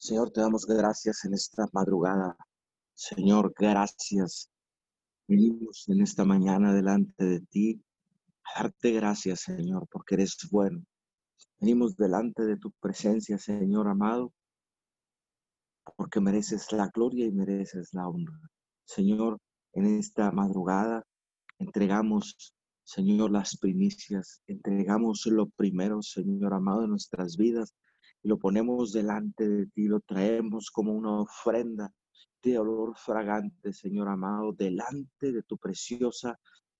Señor, te damos gracias en esta madrugada. Señor, gracias. Venimos en esta mañana delante de ti a darte gracias, Señor, porque eres bueno. Venimos delante de tu presencia, Señor amado, porque mereces la gloria y mereces la honra. Señor, en esta madrugada entregamos, Señor, las primicias, entregamos lo primero, Señor amado, en nuestras vidas y lo ponemos delante de ti, lo traemos como una ofrenda de olor fragante, Señor amado, delante de tu preciosa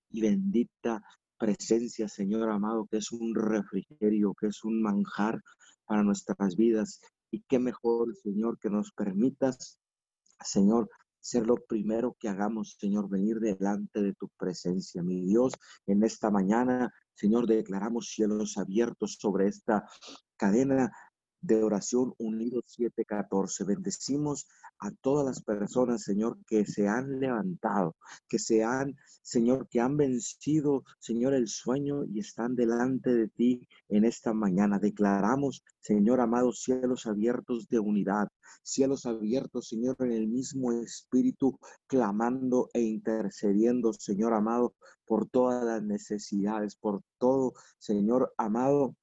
y bendita presencia, Señor amado, que es un refrigerio, que es un manjar para nuestras vidas. Y qué mejor, Señor, que nos permitas, Señor, ser lo primero que hagamos, Señor, venir delante de tu presencia, mi Dios, en esta mañana, Señor, declaramos cielos abiertos sobre esta cadena de oración unidos 714. Bendecimos a todas las personas, Señor, que se han levantado, que se han, Señor, que han vencido, Señor, el sueño y están delante de ti en esta mañana. Declaramos, Señor amado, cielos abiertos de unidad, cielos abiertos, Señor, en el mismo espíritu, clamando e intercediendo, Señor amado, por todas las necesidades, por todo, Señor amado,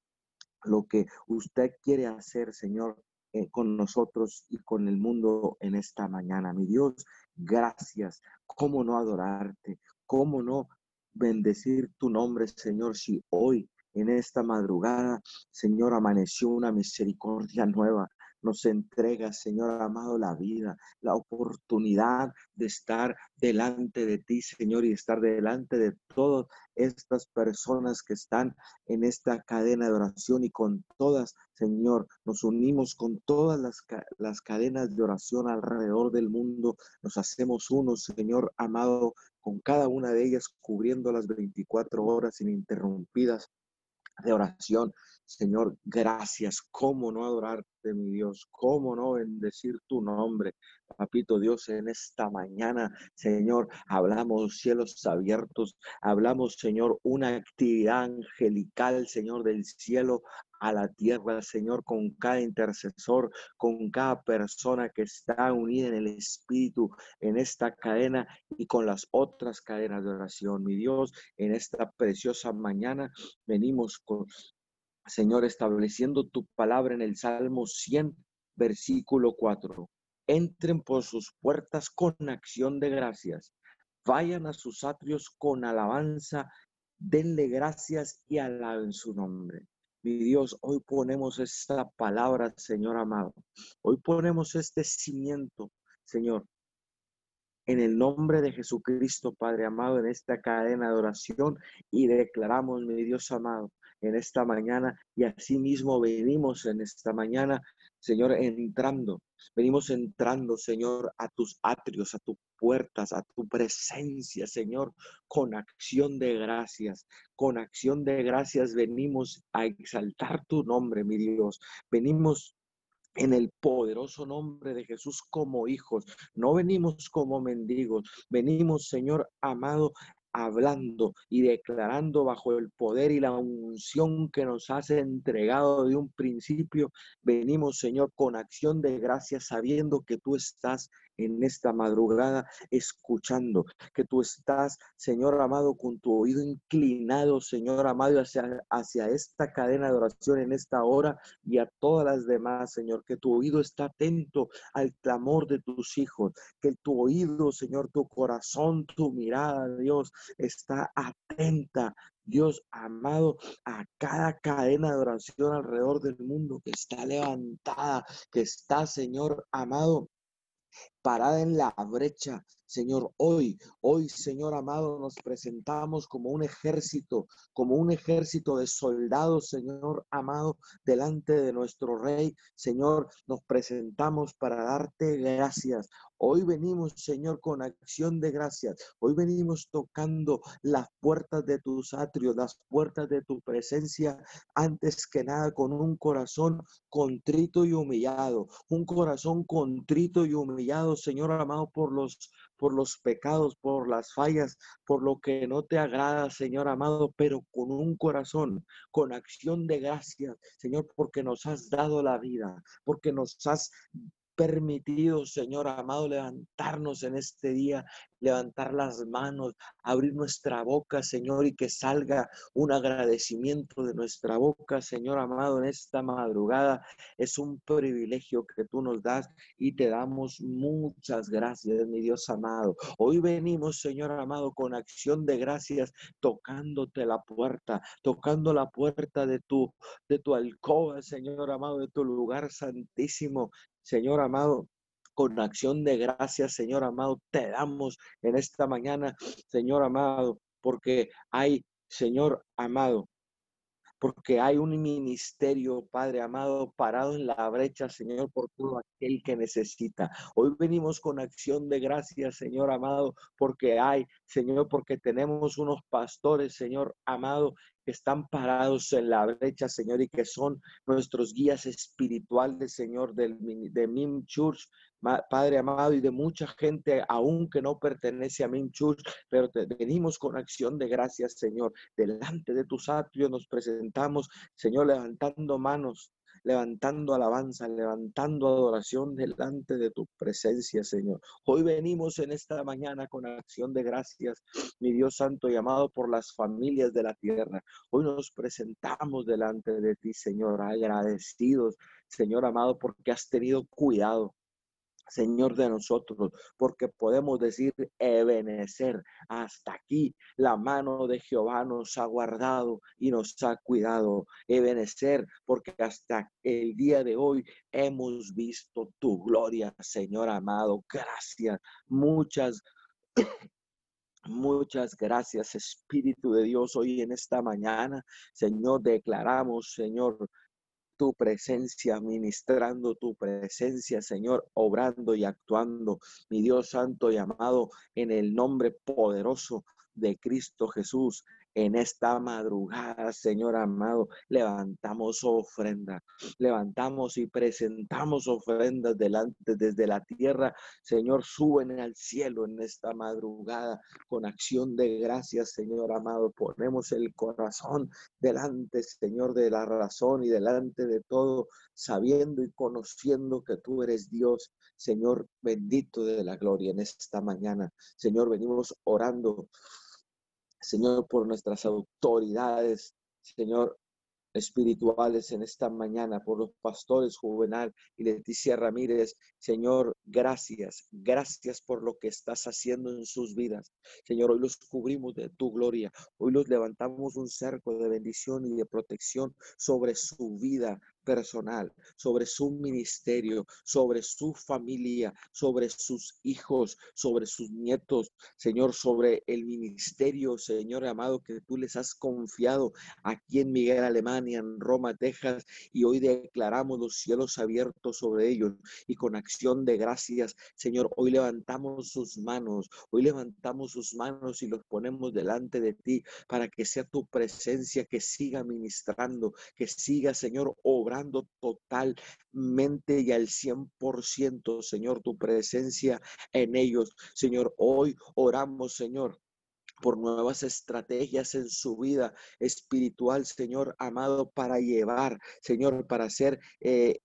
lo que usted quiere hacer, Señor, eh, con nosotros y con el mundo en esta mañana. Mi Dios, gracias. ¿Cómo no adorarte? ¿Cómo no bendecir tu nombre, Señor, si hoy en esta madrugada, Señor, amaneció una misericordia nueva, nos entrega, Señor amado, la vida, la oportunidad de estar delante de ti, Señor, y estar delante de todas estas personas que están en esta cadena de oración y con todas, Señor, nos unimos con todas las, las cadenas de oración alrededor del mundo, nos hacemos uno, Señor amado, con cada una de ellas cubriendo las 24 horas ininterrumpidas de oración. Señor, gracias. ¿Cómo no adorarte, mi Dios? ¿Cómo no bendecir tu nombre? Papito Dios, en esta mañana, Señor, hablamos cielos abiertos, hablamos, Señor, una actividad angelical, Señor, del cielo a la tierra, Señor, con cada intercesor, con cada persona que está unida en el Espíritu, en esta cadena y con las otras cadenas de oración. Mi Dios, en esta preciosa mañana venimos con, Señor, estableciendo tu palabra en el Salmo 100, versículo 4. Entren por sus puertas con acción de gracias. Vayan a sus atrios con alabanza. Denle gracias y alaben su nombre. Mi Dios, hoy ponemos esta palabra, Señor amado. Hoy ponemos este cimiento, Señor, en el nombre de Jesucristo, Padre amado, en esta cadena de oración y declaramos, mi Dios amado, en esta mañana y asimismo venimos en esta mañana, Señor, entrando, venimos entrando, Señor, a tus atrios, a tus puertas, a tu presencia, Señor, con acción de gracias, con acción de gracias venimos a exaltar tu nombre, mi Dios, venimos en el poderoso nombre de Jesús como hijos. No venimos como mendigos, venimos, Señor amado, hablando y declarando bajo el poder y la unción que nos has entregado de un principio. Venimos, Señor, con acción de gracias, sabiendo que tú estás en esta madrugada escuchando, que tú estás, Señor amado, con tu oído inclinado, Señor amado, hacia, hacia esta cadena de oración en esta hora y a todas las demás, Señor, que tu oído está atento al clamor de tus hijos, que tu oído, Señor, tu corazón, tu mirada, Dios, está atenta Dios amado, a cada cadena de oración alrededor del mundo que está levantada, que está, Señor amado, parada en la brecha. Señor, hoy, hoy, Señor amado, nos presentamos como un ejército, como un ejército de soldados, Señor amado, delante de nuestro Rey. Señor, nos presentamos para darte gracias. Hoy venimos, Señor, con acción de gracias. Hoy venimos tocando las puertas de tus atrios, las puertas de tu presencia, antes que nada con un corazón contrito y humillado, un corazón contrito y humillado, Señor amado, por los, por los pecados, por las fallas, por lo que no te agrada, Señor amado, pero con un corazón, con acción de gracias, Señor, porque nos has dado la vida, porque nos has permitido, Señor amado, levantarnos en este día, levantar las manos, abrir nuestra boca, Señor, y que salga un agradecimiento de nuestra boca, Señor amado, en esta madrugada. Es un privilegio que tú nos das y te damos muchas gracias, mi Dios amado. Hoy venimos, Señor amado, con acción de gracias, tocándote la puerta, tocando la puerta de tu, de tu alcoba, Señor amado, de tu lugar santísimo, Señor amado, con acción de gracias, Señor amado, te damos en esta mañana, Señor amado, porque hay, Señor amado, porque hay un ministerio, Padre amado, parado en la brecha, Señor, por todo aquel que necesita. Hoy venimos con acción de gracias, Señor amado, porque hay, Señor, porque tenemos unos pastores, Señor amado, que están parados en la brecha, Señor, y que son nuestros guías espirituales, Señor, del, de MIM Church, Padre amado, y de mucha gente, aún que no pertenece a MIM Church, pero venimos con acción de gracias, Señor. Delante de tus atrios nos presentamos, Señor, levantando manos, levantando alabanza, levantando adoración delante de tu presencia, Señor. Hoy venimos en esta mañana con acción de gracias, mi Dios Santo y amado por las familias de la tierra. Hoy nos presentamos delante de ti, Señor, agradecidos, Señor amado, porque has tenido cuidado Señor de nosotros, porque podemos decir, Ebenecer, hasta aquí la mano de Jehová nos ha guardado y nos ha cuidado. Ebenecer, porque hasta el día de hoy hemos visto tu gloria, Señor amado. Gracias, muchas Muchas gracias, Espíritu de Dios, hoy en esta mañana, Señor, declaramos, Señor, tu presencia, ministrando tu presencia, Señor, obrando y actuando, mi Dios santo y amado, en el nombre poderoso de Cristo Jesús en esta madrugada, Señor amado, levantamos ofrenda, levantamos y presentamos ofrendas delante desde la tierra. Señor, suben al cielo en esta madrugada con acción de gracias, Señor amado. Ponemos el corazón delante, Señor, de la razón y delante de todo, sabiendo y conociendo que tú eres Dios, Señor bendito de la gloria en esta mañana. Señor, venimos orando Señor, por nuestras autoridades, Señor, espirituales en esta mañana, por los pastores Juvenal y Leticia Ramírez. Señor, gracias, gracias por lo que estás haciendo en sus vidas. Señor, hoy los cubrimos de tu gloria, hoy los levantamos un cerco de bendición y de protección sobre su vida, personal, sobre su ministerio, sobre su familia, sobre sus hijos, sobre sus nietos, Señor, sobre el ministerio, Señor amado, que tú les has confiado aquí en Miguel, Alemania, en Roma, Texas, y hoy declaramos los cielos abiertos sobre ellos y con acción de Señor, hoy levantamos sus manos, hoy levantamos sus manos y los ponemos delante de ti para que sea tu presencia que siga ministrando, que siga, Señor, obrando totalmente y al 100%, Señor, tu presencia en ellos. Señor, hoy oramos, Señor, por nuevas estrategias en su vida espiritual, Señor amado, para llevar, Señor, para hacer eh,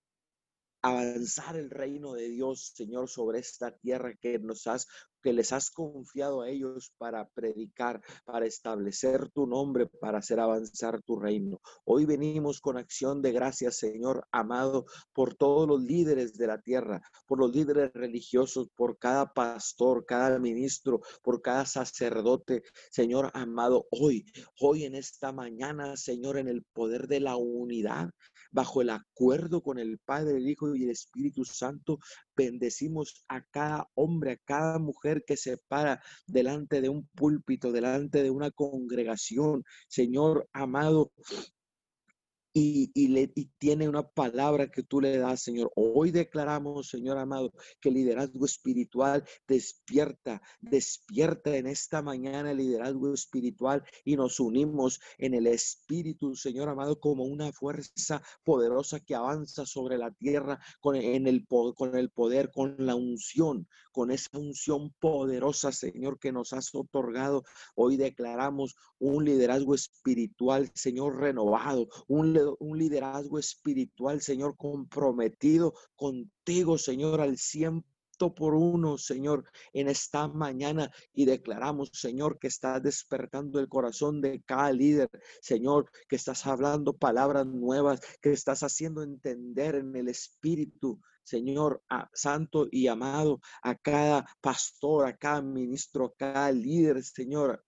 avanzar el reino de Dios, Señor, sobre esta tierra que nos has que les has confiado a ellos para predicar, para establecer tu nombre, para hacer avanzar tu reino. Hoy venimos con acción de gracias, Señor amado, por todos los líderes de la tierra, por los líderes religiosos, por cada pastor, cada ministro, por cada sacerdote, Señor amado, hoy, hoy en esta mañana, Señor, en el poder de la unidad, bajo el acuerdo con el Padre, el Hijo y el Espíritu Santo, bendecimos a cada hombre, a cada mujer que se para delante de un púlpito, delante de una congregación. Señor amado, y, tiene una palabra que tú le das, Señor. Hoy declaramos, Señor amado, que el liderazgo espiritual despierta, despierta en esta mañana el liderazgo espiritual y nos unimos en el Espíritu, Señor amado, como una fuerza poderosa que avanza sobre la tierra con, el, con el poder, con la unción, con esa unción poderosa, Señor, que nos has otorgado. Hoy declaramos un liderazgo espiritual, Señor, renovado, un un liderazgo espiritual, Señor, comprometido contigo, Señor, al ciento por uno, Señor, en esta mañana. Y declaramos, Señor, que estás despertando el corazón de cada líder, Señor, que estás hablando palabras nuevas, que estás haciendo entender en el Espíritu, Señor, a, santo y amado, a cada pastor, a cada ministro, a cada líder, Señor,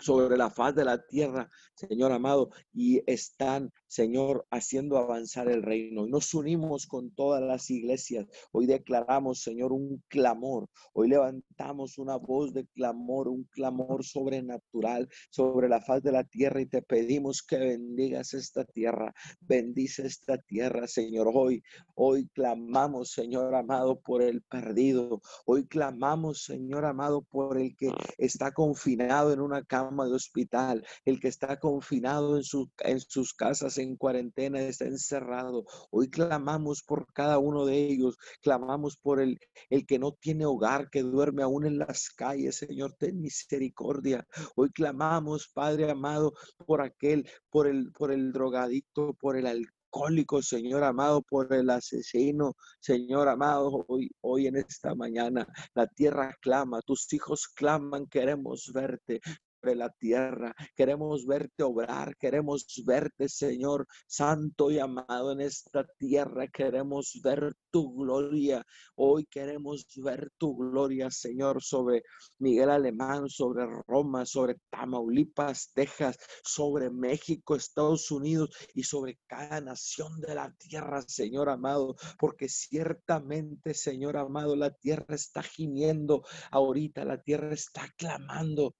sobre la faz de la tierra, Señor amado, y están, Señor, haciendo avanzar el reino. Y nos unimos con todas las iglesias. Hoy declaramos, Señor, un clamor. Hoy levantamos una voz de clamor, un clamor sobrenatural sobre la faz de la tierra y te pedimos que bendigas esta tierra. Bendice esta tierra, Señor. Hoy, hoy clamamos, Señor amado, por el perdido. Hoy clamamos, Señor amado, por el que está confinado en una cama de hospital, el que está confinado en, en sus casas en cuarentena, está encerrado. Hoy clamamos por cada uno de ellos, clamamos por el, el que no tiene hogar, que duerme aún en las calles. Señor, ten misericordia. Hoy clamamos, Padre amado, por aquel, por el, por el drogadicto, por el alcohólico, Señor amado, por el asesino, Señor amado, hoy, hoy en esta mañana la tierra clama, tus hijos claman, queremos verte, la tierra. Queremos verte obrar, queremos verte, Señor, santo y amado en esta tierra. Queremos ver tu gloria. Hoy queremos ver tu gloria, Señor, sobre Miguel Alemán, sobre Roma, sobre Tamaulipas, Texas, sobre México, Estados Unidos y sobre cada nación de la tierra, Señor amado, porque ciertamente, Señor amado, la tierra está gimiendo ahorita, la tierra está clamando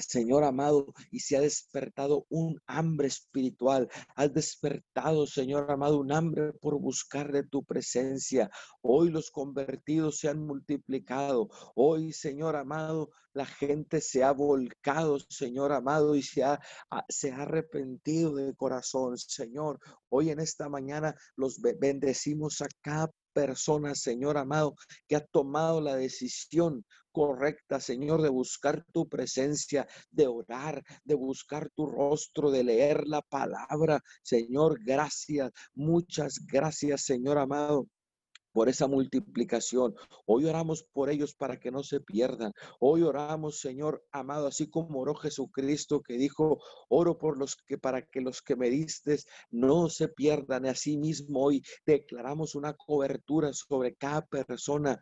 Señor amado, y se ha despertado un hambre espiritual. Has despertado, Señor amado, un hambre por buscar de tu presencia. Hoy los convertidos se han multiplicado. Hoy, Señor amado, la gente se ha volcado, Señor amado, y se ha, se ha arrepentido de corazón. Señor, hoy en esta mañana los bendecimos a cada persona, Señor amado, que ha tomado la decisión correcta, Señor, de buscar tu presencia, de orar, de buscar tu rostro, de leer la palabra. Señor, gracias, muchas gracias, Señor amado por esa multiplicación. Hoy oramos por ellos para que no se pierdan. Hoy oramos, Señor amado, así como oró Jesucristo que dijo, oro por los que para que los que me diste no se pierdan. Así mismo hoy declaramos una cobertura sobre cada persona,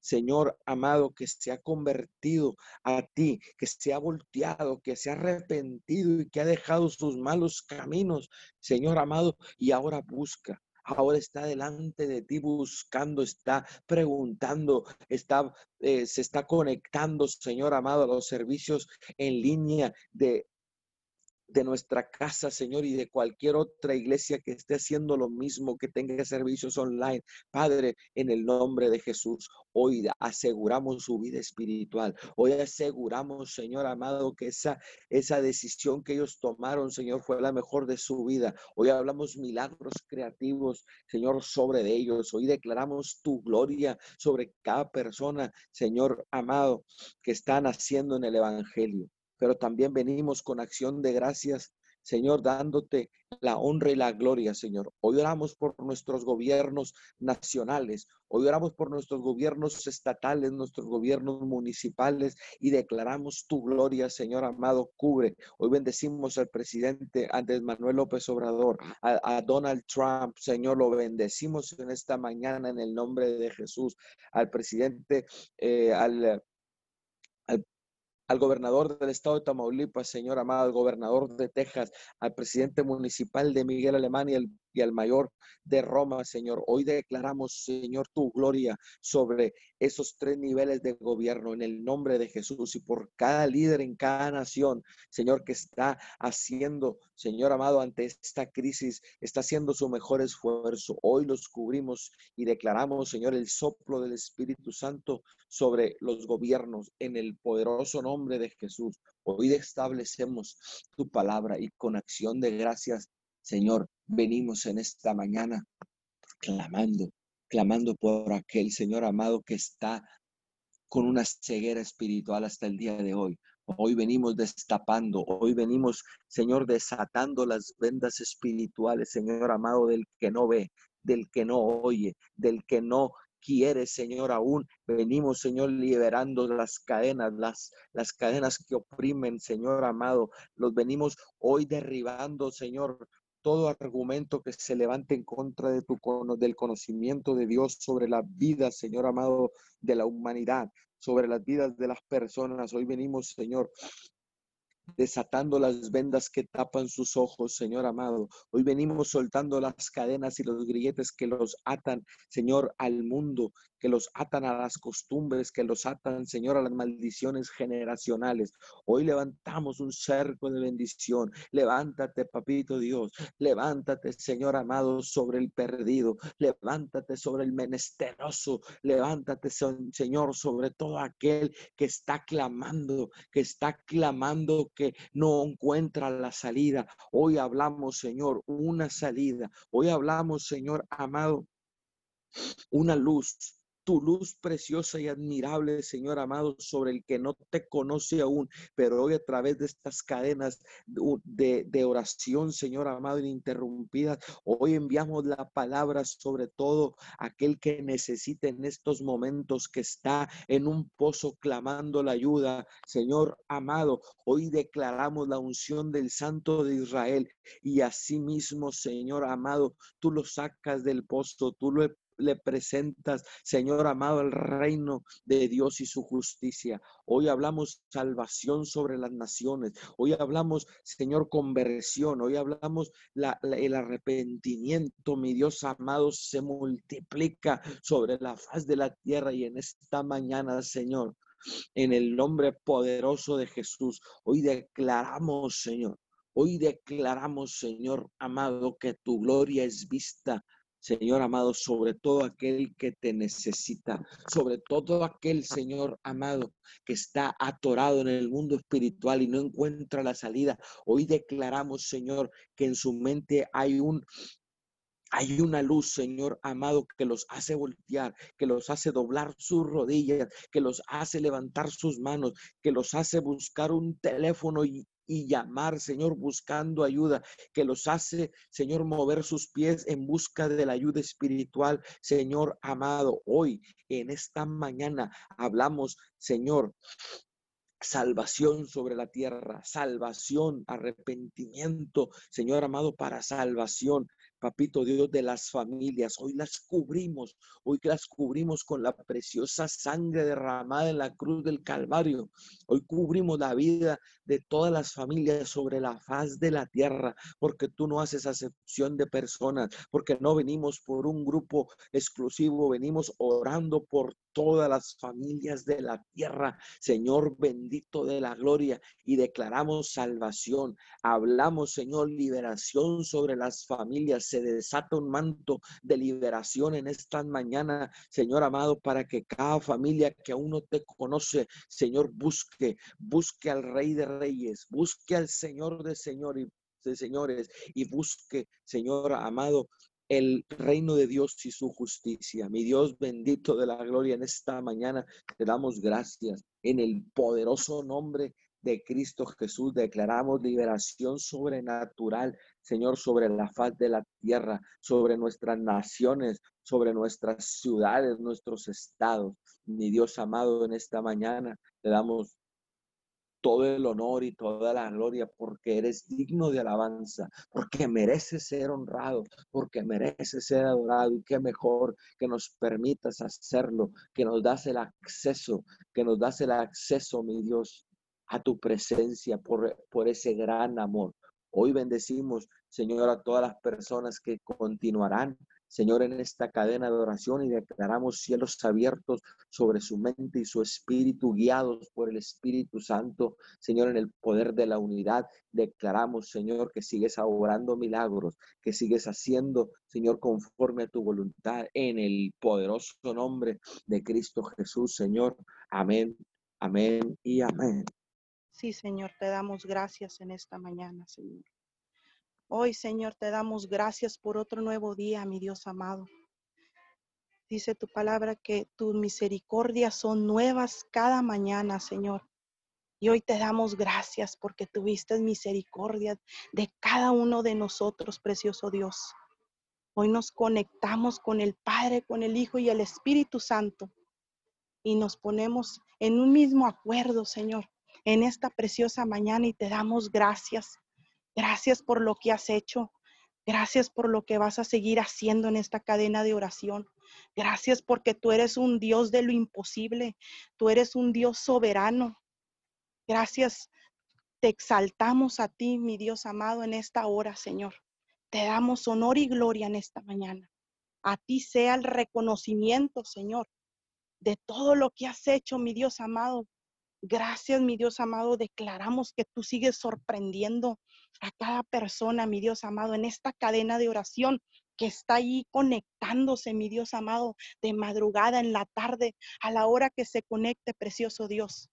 Señor amado, que se ha convertido a ti, que se ha volteado, que se ha arrepentido y que ha dejado sus malos caminos, Señor amado, y ahora busca ahora está delante de ti buscando, está preguntando, está, eh, se está conectando, Señor amado, a los servicios en línea de de nuestra casa, Señor, y de cualquier otra iglesia que esté haciendo lo mismo, que tenga servicios online. Padre, en el nombre de Jesús, hoy aseguramos su vida espiritual. Hoy aseguramos, Señor amado, que esa, esa decisión que ellos tomaron, Señor, fue la mejor de su vida. Hoy hablamos milagros creativos, Señor, sobre ellos. Hoy declaramos tu gloria sobre cada persona, Señor amado, que están haciendo en el Evangelio pero también venimos con acción de gracias, Señor, dándote la honra y la gloria, Señor. Hoy oramos por nuestros gobiernos nacionales, hoy oramos por nuestros gobiernos estatales, nuestros gobiernos municipales y declaramos tu gloria, Señor amado, cubre. Hoy bendecimos al presidente Andrés Manuel López Obrador, a, Donald Trump, Señor, lo bendecimos en esta mañana en el nombre de Jesús, al presidente, eh, al al gobernador del estado de Tamaulipas, señor amado, al gobernador de Texas, al presidente municipal de Miguel Alemán y al y al mayor de Roma, Señor. Hoy declaramos, Señor, tu gloria sobre esos tres niveles de gobierno en el nombre de Jesús y por cada líder en cada nación, Señor, que está haciendo, Señor amado, ante esta crisis, está haciendo su mejor esfuerzo. Hoy los cubrimos y declaramos, Señor, el soplo del Espíritu Santo sobre los gobiernos en el poderoso nombre de Jesús. Hoy establecemos tu palabra y con acción de gracias, Señor, venimos en esta mañana clamando, clamando por aquel Señor amado que está con una ceguera espiritual hasta el día de hoy. Hoy venimos destapando, hoy venimos, Señor, desatando las vendas espirituales, Señor amado, del que no ve, del que no oye, del que no quiere, Señor, aún. Venimos, Señor, liberando las cadenas, las, las cadenas que oprimen, Señor amado. Los venimos hoy derribando, Señor, todo argumento que se levante en contra de tu, del conocimiento de Dios sobre la vida, Señor amado, de la humanidad, sobre las vidas de las personas. Hoy venimos, Señor, desatando las vendas que tapan sus ojos, Señor amado. Hoy venimos soltando las cadenas y los grilletes que los atan, Señor, al mundo, que los atan a las costumbres, que los atan, Señor, a las maldiciones generacionales. Hoy levantamos un cerco de bendición. Levántate, papito Dios. Levántate, Señor amado, sobre el perdido. Levántate sobre el menesteroso. Levántate, Señor, sobre todo aquel que está clamando, que está clamando, no encuentra la salida. Hoy hablamos, Señor, una salida. Hoy hablamos, Señor amado, una luz tu luz preciosa y admirable, Señor amado, sobre el que no te conoce aún, pero hoy a través de estas cadenas de, oración, Señor amado, ininterrumpidas, hoy enviamos la palabra sobre todo aquel que necesite en estos momentos, que está en un pozo clamando la ayuda, Señor amado, hoy declaramos la unción del Santo de Israel y asimismo, Señor amado, tú lo sacas del pozo, tú lo le presentas, Señor amado, el reino de Dios y su justicia. Hoy hablamos salvación sobre las naciones. Hoy hablamos, Señor, conversión. Hoy hablamos el arrepentimiento, mi Dios amado, se multiplica sobre la faz de la tierra y en esta mañana, Señor. En el nombre poderoso de Jesús, hoy declaramos, Señor, Hoy declaramos, Señor amado, que tu gloria es vista Señor amado, sobre todo aquel que te necesita, sobre todo aquel, Señor amado, que está atorado en el mundo espiritual y no encuentra la salida. Hoy declaramos, Señor, que en su mente hay un hay una luz, Señor amado, que los hace voltear, que los hace doblar sus rodillas, que los hace levantar sus manos, que los hace buscar un teléfono y, y llamar, Señor, buscando ayuda, que los hace, Señor, mover sus pies en busca de la ayuda espiritual, Señor amado. Hoy, en esta mañana, hablamos, Señor, salvación sobre la tierra, salvación, arrepentimiento, Señor amado, para salvación, papito Dios, de las familias. Hoy las cubrimos, hoy las cubrimos con la preciosa sangre derramada en la cruz del Calvario. Hoy cubrimos la vida de todas las familias sobre la faz de la tierra, porque tú no haces acepción de personas, porque no venimos por un grupo exclusivo, venimos orando por todas las familias de la tierra, Señor bendito de la gloria, y declaramos salvación. Hablamos, Señor, liberación sobre las familias. Se desata un manto de liberación en esta mañana, Señor amado, para que cada familia que aún no te conoce, Señor, busque, busque al Rey de Reyes, busque al Señor de Señor de señores y busque, Señor amado, el reino de Dios y su justicia. Mi Dios bendito de la gloria en esta mañana, te damos gracias en el poderoso nombre de Cristo Jesús. Declaramos liberación sobrenatural, Señor, sobre la faz de la tierra, sobre nuestras naciones, sobre nuestras ciudades, nuestros estados. Mi Dios amado, en esta mañana te damos todo el honor y toda la gloria porque eres digno de alabanza, porque mereces ser honrado, porque mereces ser adorado y qué mejor que nos permitas hacerlo, que nos das el acceso, que nos das el acceso, mi Dios, a tu presencia por, por ese gran amor. Hoy bendecimos, Señor, a todas las personas que continuarán Señor, en esta cadena de oración y declaramos cielos abiertos sobre su mente y su espíritu, guiados por el Espíritu Santo. Señor, en el poder de la unidad, declaramos, Señor, que sigues obrando milagros, que sigues haciendo, Señor, conforme a tu voluntad, en el poderoso nombre de Cristo Jesús, Señor. Amén, amén y amén. Sí, Señor, te damos gracias en esta mañana, Señor. Hoy, Señor, te damos gracias por otro nuevo día, mi Dios amado. Dice tu palabra que tus misericordias son nuevas cada mañana, Señor. Y hoy te damos gracias porque tuviste misericordia de cada uno de nosotros, precioso Dios. Hoy nos conectamos con el Padre, con el Hijo y el Espíritu Santo. Y nos ponemos en un mismo acuerdo, Señor, en esta preciosa mañana y te damos gracias. Gracias por lo que has hecho. Gracias por lo que vas a seguir haciendo en esta cadena de oración. Gracias porque tú eres un Dios de lo imposible. Tú eres un Dios soberano. Gracias. Te exaltamos a ti, mi Dios amado, en esta hora, Señor. Te damos honor y gloria en esta mañana. A ti sea el reconocimiento, Señor, de todo lo que has hecho, mi Dios amado, Gracias, mi Dios amado. Declaramos que tú sigues sorprendiendo a cada persona, mi Dios amado, en esta cadena de oración que está ahí conectándose, mi Dios amado, de madrugada, en la tarde, a la hora que se conecte, precioso Dios.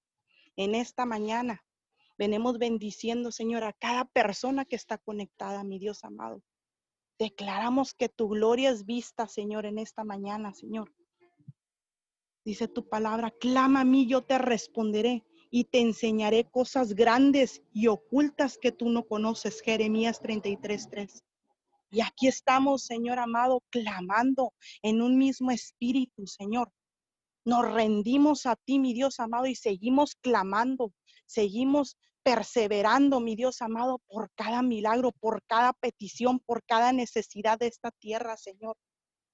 En esta mañana venimos bendiciendo, Señor, a cada persona que está conectada, mi Dios amado. Declaramos que tu gloria es vista, Señor, en esta mañana, Señor. Dice tu palabra, clama a mí, yo te responderé y te enseñaré cosas grandes y ocultas que tú no conoces. Jeremías 33:3. Y aquí estamos, Señor amado, clamando en un mismo espíritu, Señor. Nos rendimos a ti, mi Dios amado, y seguimos clamando, seguimos perseverando, mi Dios amado, por cada milagro, por cada petición, por cada necesidad de esta tierra, Señor.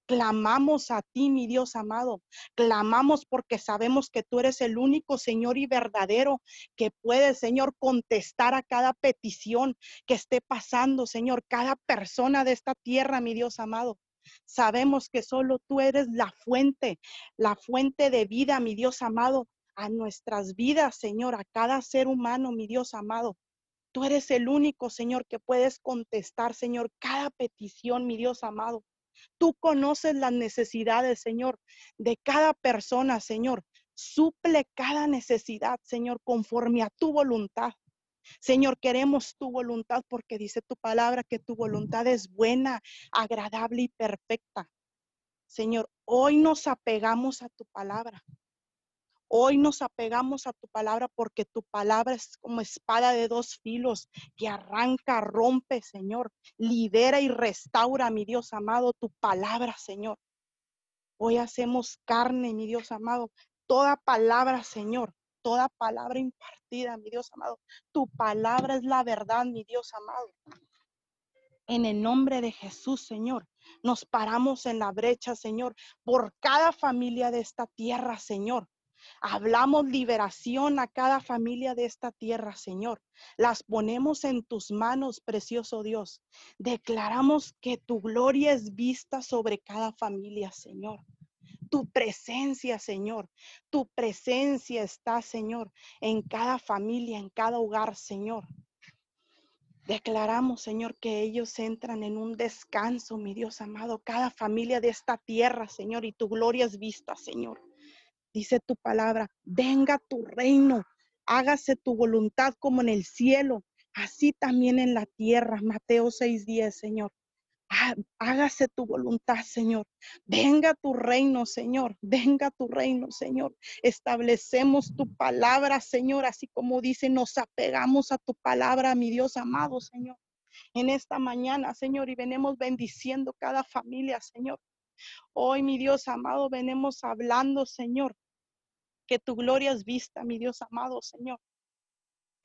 Clamamos a ti, mi Dios amado. Clamamos porque sabemos que tú eres el único Señor y verdadero que puede, Señor, contestar a cada petición que esté pasando, Señor, cada persona de esta tierra, mi Dios amado. Sabemos que solo tú eres la fuente, la fuente de vida, mi Dios amado, a nuestras vidas, Señor, a cada ser humano, mi Dios amado. Tú eres el único, Señor, que puedes contestar, Señor, cada petición, mi Dios amado. Tú conoces las necesidades, Señor, de cada persona, Señor. Suple cada necesidad, Señor, conforme a tu voluntad. Señor, queremos tu voluntad porque dice tu palabra que tu voluntad es buena, agradable y perfecta. Señor, hoy nos apegamos a tu palabra. Hoy nos apegamos a tu palabra porque tu palabra es como espada de dos filos que arranca, rompe, Señor. Lidera y restaura, mi Dios amado, tu palabra, Señor. Hoy hacemos carne, mi Dios amado. Toda palabra, Señor, toda palabra impartida, mi Dios amado. Tu palabra es la verdad, mi Dios amado. En el nombre de Jesús, Señor, nos paramos en la brecha, Señor, por cada familia de esta tierra, Señor. Hablamos liberación a cada familia de esta tierra, Señor. Las ponemos en tus manos, precioso Dios. Declaramos que tu gloria es vista sobre cada familia, Señor. Tu presencia, Señor. Tu presencia está, Señor, en cada familia, en cada hogar, Señor. Declaramos, Señor, que ellos entran en un descanso, mi Dios amado, cada familia de esta tierra, Señor, y tu gloria es vista, Señor dice tu palabra, venga tu reino, hágase tu voluntad como en el cielo, así también en la tierra. Mateo 6:10, Señor. Hágase tu voluntad, Señor. Venga tu reino, Señor. Venga tu reino, Señor. Establecemos tu palabra, Señor, así como dice, nos apegamos a tu palabra, mi Dios amado, Señor. En esta mañana, Señor, y venimos bendiciendo cada familia, Señor. Hoy, mi Dios amado, venimos hablando, Señor, que tu gloria es vista, mi Dios amado, Señor.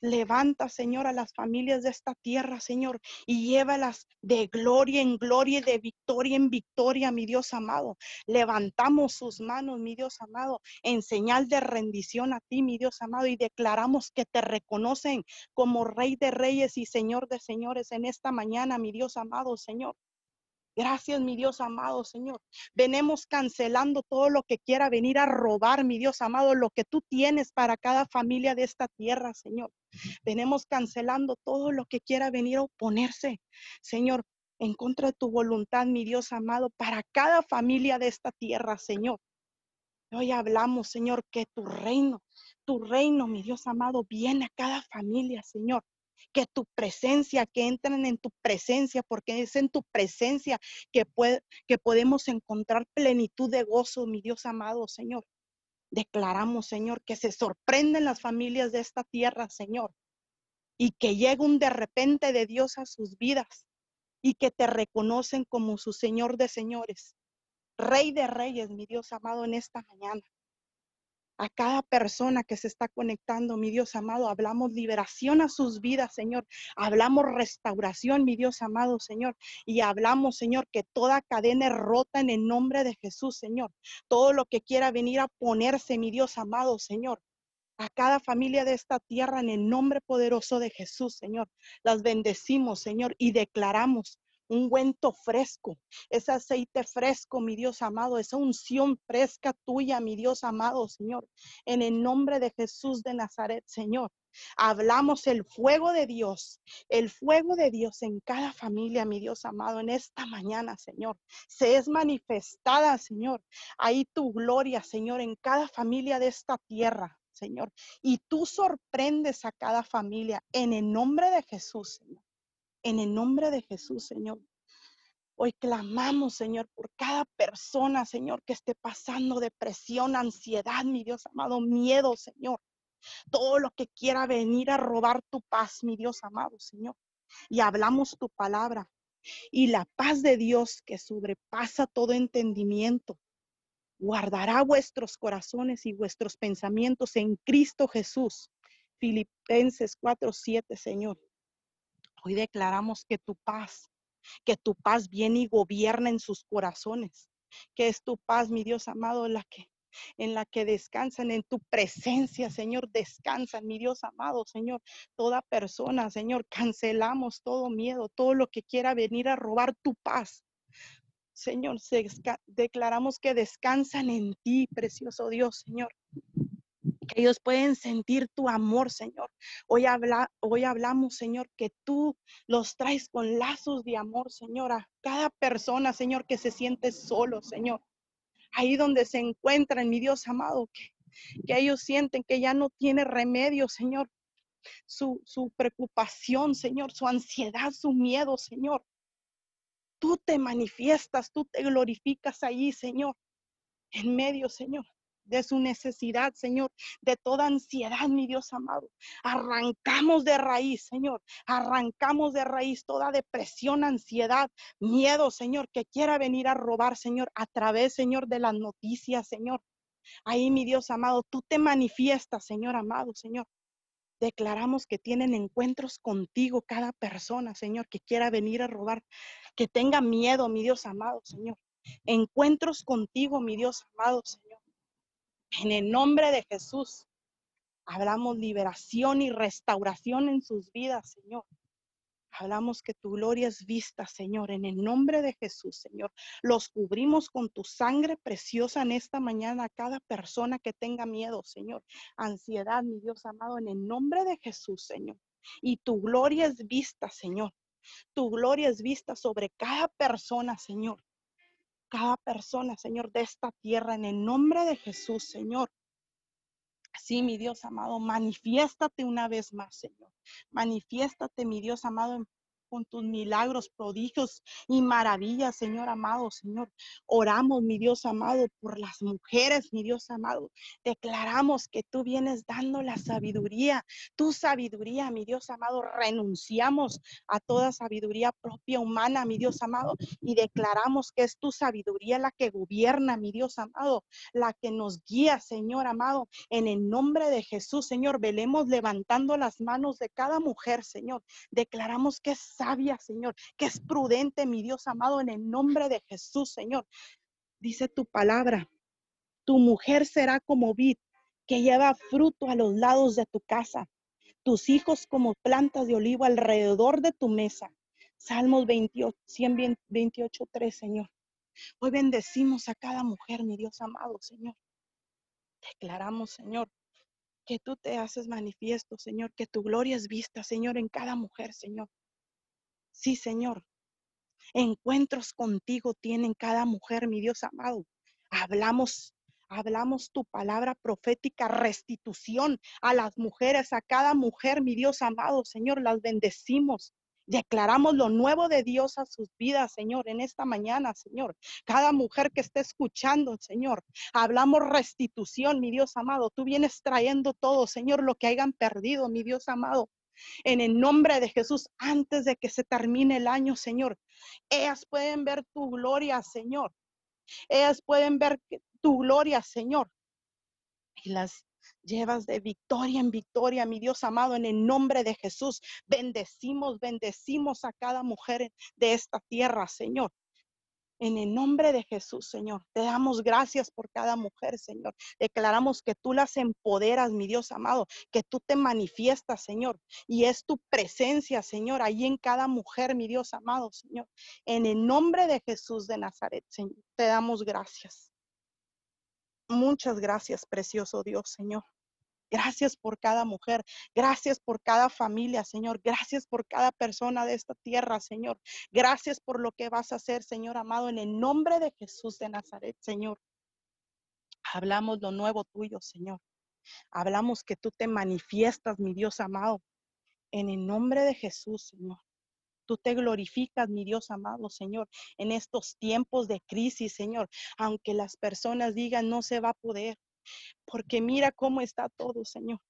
Levanta, Señor, a las familias de esta tierra, Señor, y llévalas de gloria en gloria y de victoria en victoria, mi Dios amado. Levantamos sus manos, mi Dios amado, en señal de rendición a ti, mi Dios amado, y declaramos que te reconocen como Rey de Reyes y Señor de Señores en esta mañana, mi Dios amado, Señor. Gracias, mi Dios amado, Señor. Venemos cancelando todo lo que quiera venir a robar, mi Dios amado, lo que tú tienes para cada familia de esta tierra, Señor. Venemos cancelando todo lo que quiera venir a oponerse, Señor, en contra de tu voluntad, mi Dios amado, para cada familia de esta tierra, Señor. Hoy hablamos, Señor, que tu reino, tu reino, mi Dios amado, viene a cada familia, Señor que tu presencia, que entren en tu presencia, porque es en tu presencia que, puede, que podemos encontrar plenitud de gozo, mi Dios amado, Señor. Declaramos, Señor, que se sorprenden las familias de esta tierra, Señor, y que llega un de repente de Dios a sus vidas y que te reconocen como su Señor de señores, Rey de reyes, mi Dios amado, en esta mañana a cada persona que se está conectando, mi Dios amado. Hablamos liberación a sus vidas, Señor. Hablamos restauración, mi Dios amado, Señor. Y hablamos, Señor, que toda cadena es rota en el nombre de Jesús, Señor. Todo lo que quiera venir a ponerse, mi Dios amado, Señor. A cada familia de esta tierra en el nombre poderoso de Jesús, Señor. Las bendecimos, Señor, y declaramos ungüento fresco, ese aceite fresco, mi Dios amado, esa unción fresca tuya, mi Dios amado, Señor, en el nombre de Jesús de Nazaret, Señor. Hablamos el fuego de Dios, el fuego de Dios en cada familia, mi Dios amado, en esta mañana, Señor. Se es manifestada, Señor. Ahí tu gloria, Señor, en cada familia de esta tierra, Señor. Y tú sorprendes a cada familia en el nombre de Jesús, Señor. En el nombre de Jesús, Señor. Hoy clamamos, Señor, por cada persona, Señor, que esté pasando depresión, ansiedad, mi Dios amado, miedo, Señor. Todo lo que quiera venir a robar tu paz, mi Dios amado, Señor. Y hablamos tu palabra. Y la paz de Dios que sobrepasa todo entendimiento, guardará vuestros corazones y vuestros pensamientos en Cristo Jesús. Filipenses 4:7, Señor. Hoy declaramos que tu paz, que tu paz viene y gobierna en sus corazones, que es tu paz, mi Dios amado, la que en la que descansan en tu presencia, Señor, descansan, mi Dios amado, Señor, toda persona, Señor, cancelamos todo miedo, todo lo que quiera venir a robar tu paz. Señor, declaramos que descansan en ti, precioso Dios, Señor que ellos pueden sentir tu amor, Señor. Hoy, habla, hoy hablamos, Señor, que tú los traes con lazos de amor, Señor, a cada persona, Señor, que se siente solo, Señor. Ahí donde se encuentran, mi Dios amado, que, que ellos sienten que ya no tiene remedio, Señor. Su, su preocupación, Señor, su ansiedad, su miedo, Señor. Tú te manifiestas, tú te glorificas allí, Señor, en medio, Señor de su necesidad, Señor, de toda ansiedad, mi Dios amado. Arrancamos de raíz, Señor. Arrancamos de raíz toda depresión, ansiedad, miedo, Señor, que quiera venir a robar, Señor, a través, Señor, de las noticias, Señor. Ahí, mi Dios amado, tú te manifiestas, Señor amado, Señor. Declaramos que tienen encuentros contigo cada persona, Señor, que quiera venir a robar, que tenga miedo, mi Dios amado, Señor. Encuentros contigo, mi Dios amado, Señor en el nombre de Jesús, hablamos liberación y restauración en sus vidas, Señor. Hablamos que tu gloria es vista, Señor, en el nombre de Jesús, Señor. Los cubrimos con tu sangre preciosa en esta mañana a cada persona que tenga miedo, Señor. Ansiedad, mi Dios amado, en el nombre de Jesús, Señor. Y tu gloria es vista, Señor. Tu gloria es vista sobre cada persona, Señor cada persona, Señor, de esta tierra, en el nombre de Jesús, Señor. Sí, mi Dios amado, manifiéstate una vez más, Señor. Manifiéstate, mi Dios amado, con tus milagros, prodigios y maravillas, Señor amado, Señor. Oramos, mi Dios amado, por las mujeres, mi Dios amado. Declaramos que tú vienes dando la sabiduría, tu sabiduría, mi Dios amado. Renunciamos a toda sabiduría propia humana, mi Dios amado, y declaramos que es tu sabiduría la que gobierna, mi Dios amado, la que nos guía, Señor amado. En el nombre de Jesús, Señor, velemos levantando las manos de cada mujer, Señor. Declaramos que es sabia, Señor, que es prudente, mi Dios amado, en el nombre de Jesús, Señor. Dice tu palabra, tu mujer será como vid que lleva fruto a los lados de tu casa, tus hijos como plantas de olivo alrededor de tu mesa. Salmos 28, 128, 3, Señor. Hoy bendecimos a cada mujer, mi Dios amado, Señor. Declaramos, Señor, que tú te haces manifiesto, Señor, que tu gloria es vista, Señor, en cada mujer, Señor. Sí, Señor. Encuentros contigo tienen cada mujer, mi Dios amado. Hablamos, hablamos tu palabra profética, restitución a las mujeres, a cada mujer, mi Dios amado, Señor, las bendecimos. Declaramos lo nuevo de Dios a sus vidas, Señor, en esta mañana, Señor. Cada mujer que esté escuchando, Señor, hablamos restitución, mi Dios amado. Tú vienes trayendo todo, Señor, lo que hayan perdido, mi Dios amado. En el nombre de Jesús, antes de que se termine el año, Señor, ellas pueden ver tu gloria, Señor. Ellas pueden ver tu gloria, Señor. Y las llevas de victoria en victoria, mi Dios amado, en el nombre de Jesús. Bendecimos, bendecimos a cada mujer de esta tierra, Señor. En el nombre de Jesús, Señor, te damos gracias por cada mujer, Señor. Declaramos que tú las empoderas, mi Dios amado, que tú te manifiestas, Señor. Y es tu presencia, Señor, ahí en cada mujer, mi Dios amado, Señor. En el nombre de Jesús de Nazaret, Señor, te damos gracias. Muchas gracias, precioso Dios, Señor. Gracias por cada mujer. Gracias por cada familia, Señor. Gracias por cada persona de esta tierra, Señor. Gracias por lo que vas a hacer, Señor amado, en el nombre de Jesús de Nazaret, Señor. Hablamos lo nuevo tuyo, Señor. Hablamos que tú te manifiestas, mi Dios amado, en el nombre de Jesús, Señor. Tú te glorificas, mi Dios amado, Señor, en estos tiempos de crisis, Señor. Aunque las personas digan no se va a poder, porque mira cómo está todo, Señor.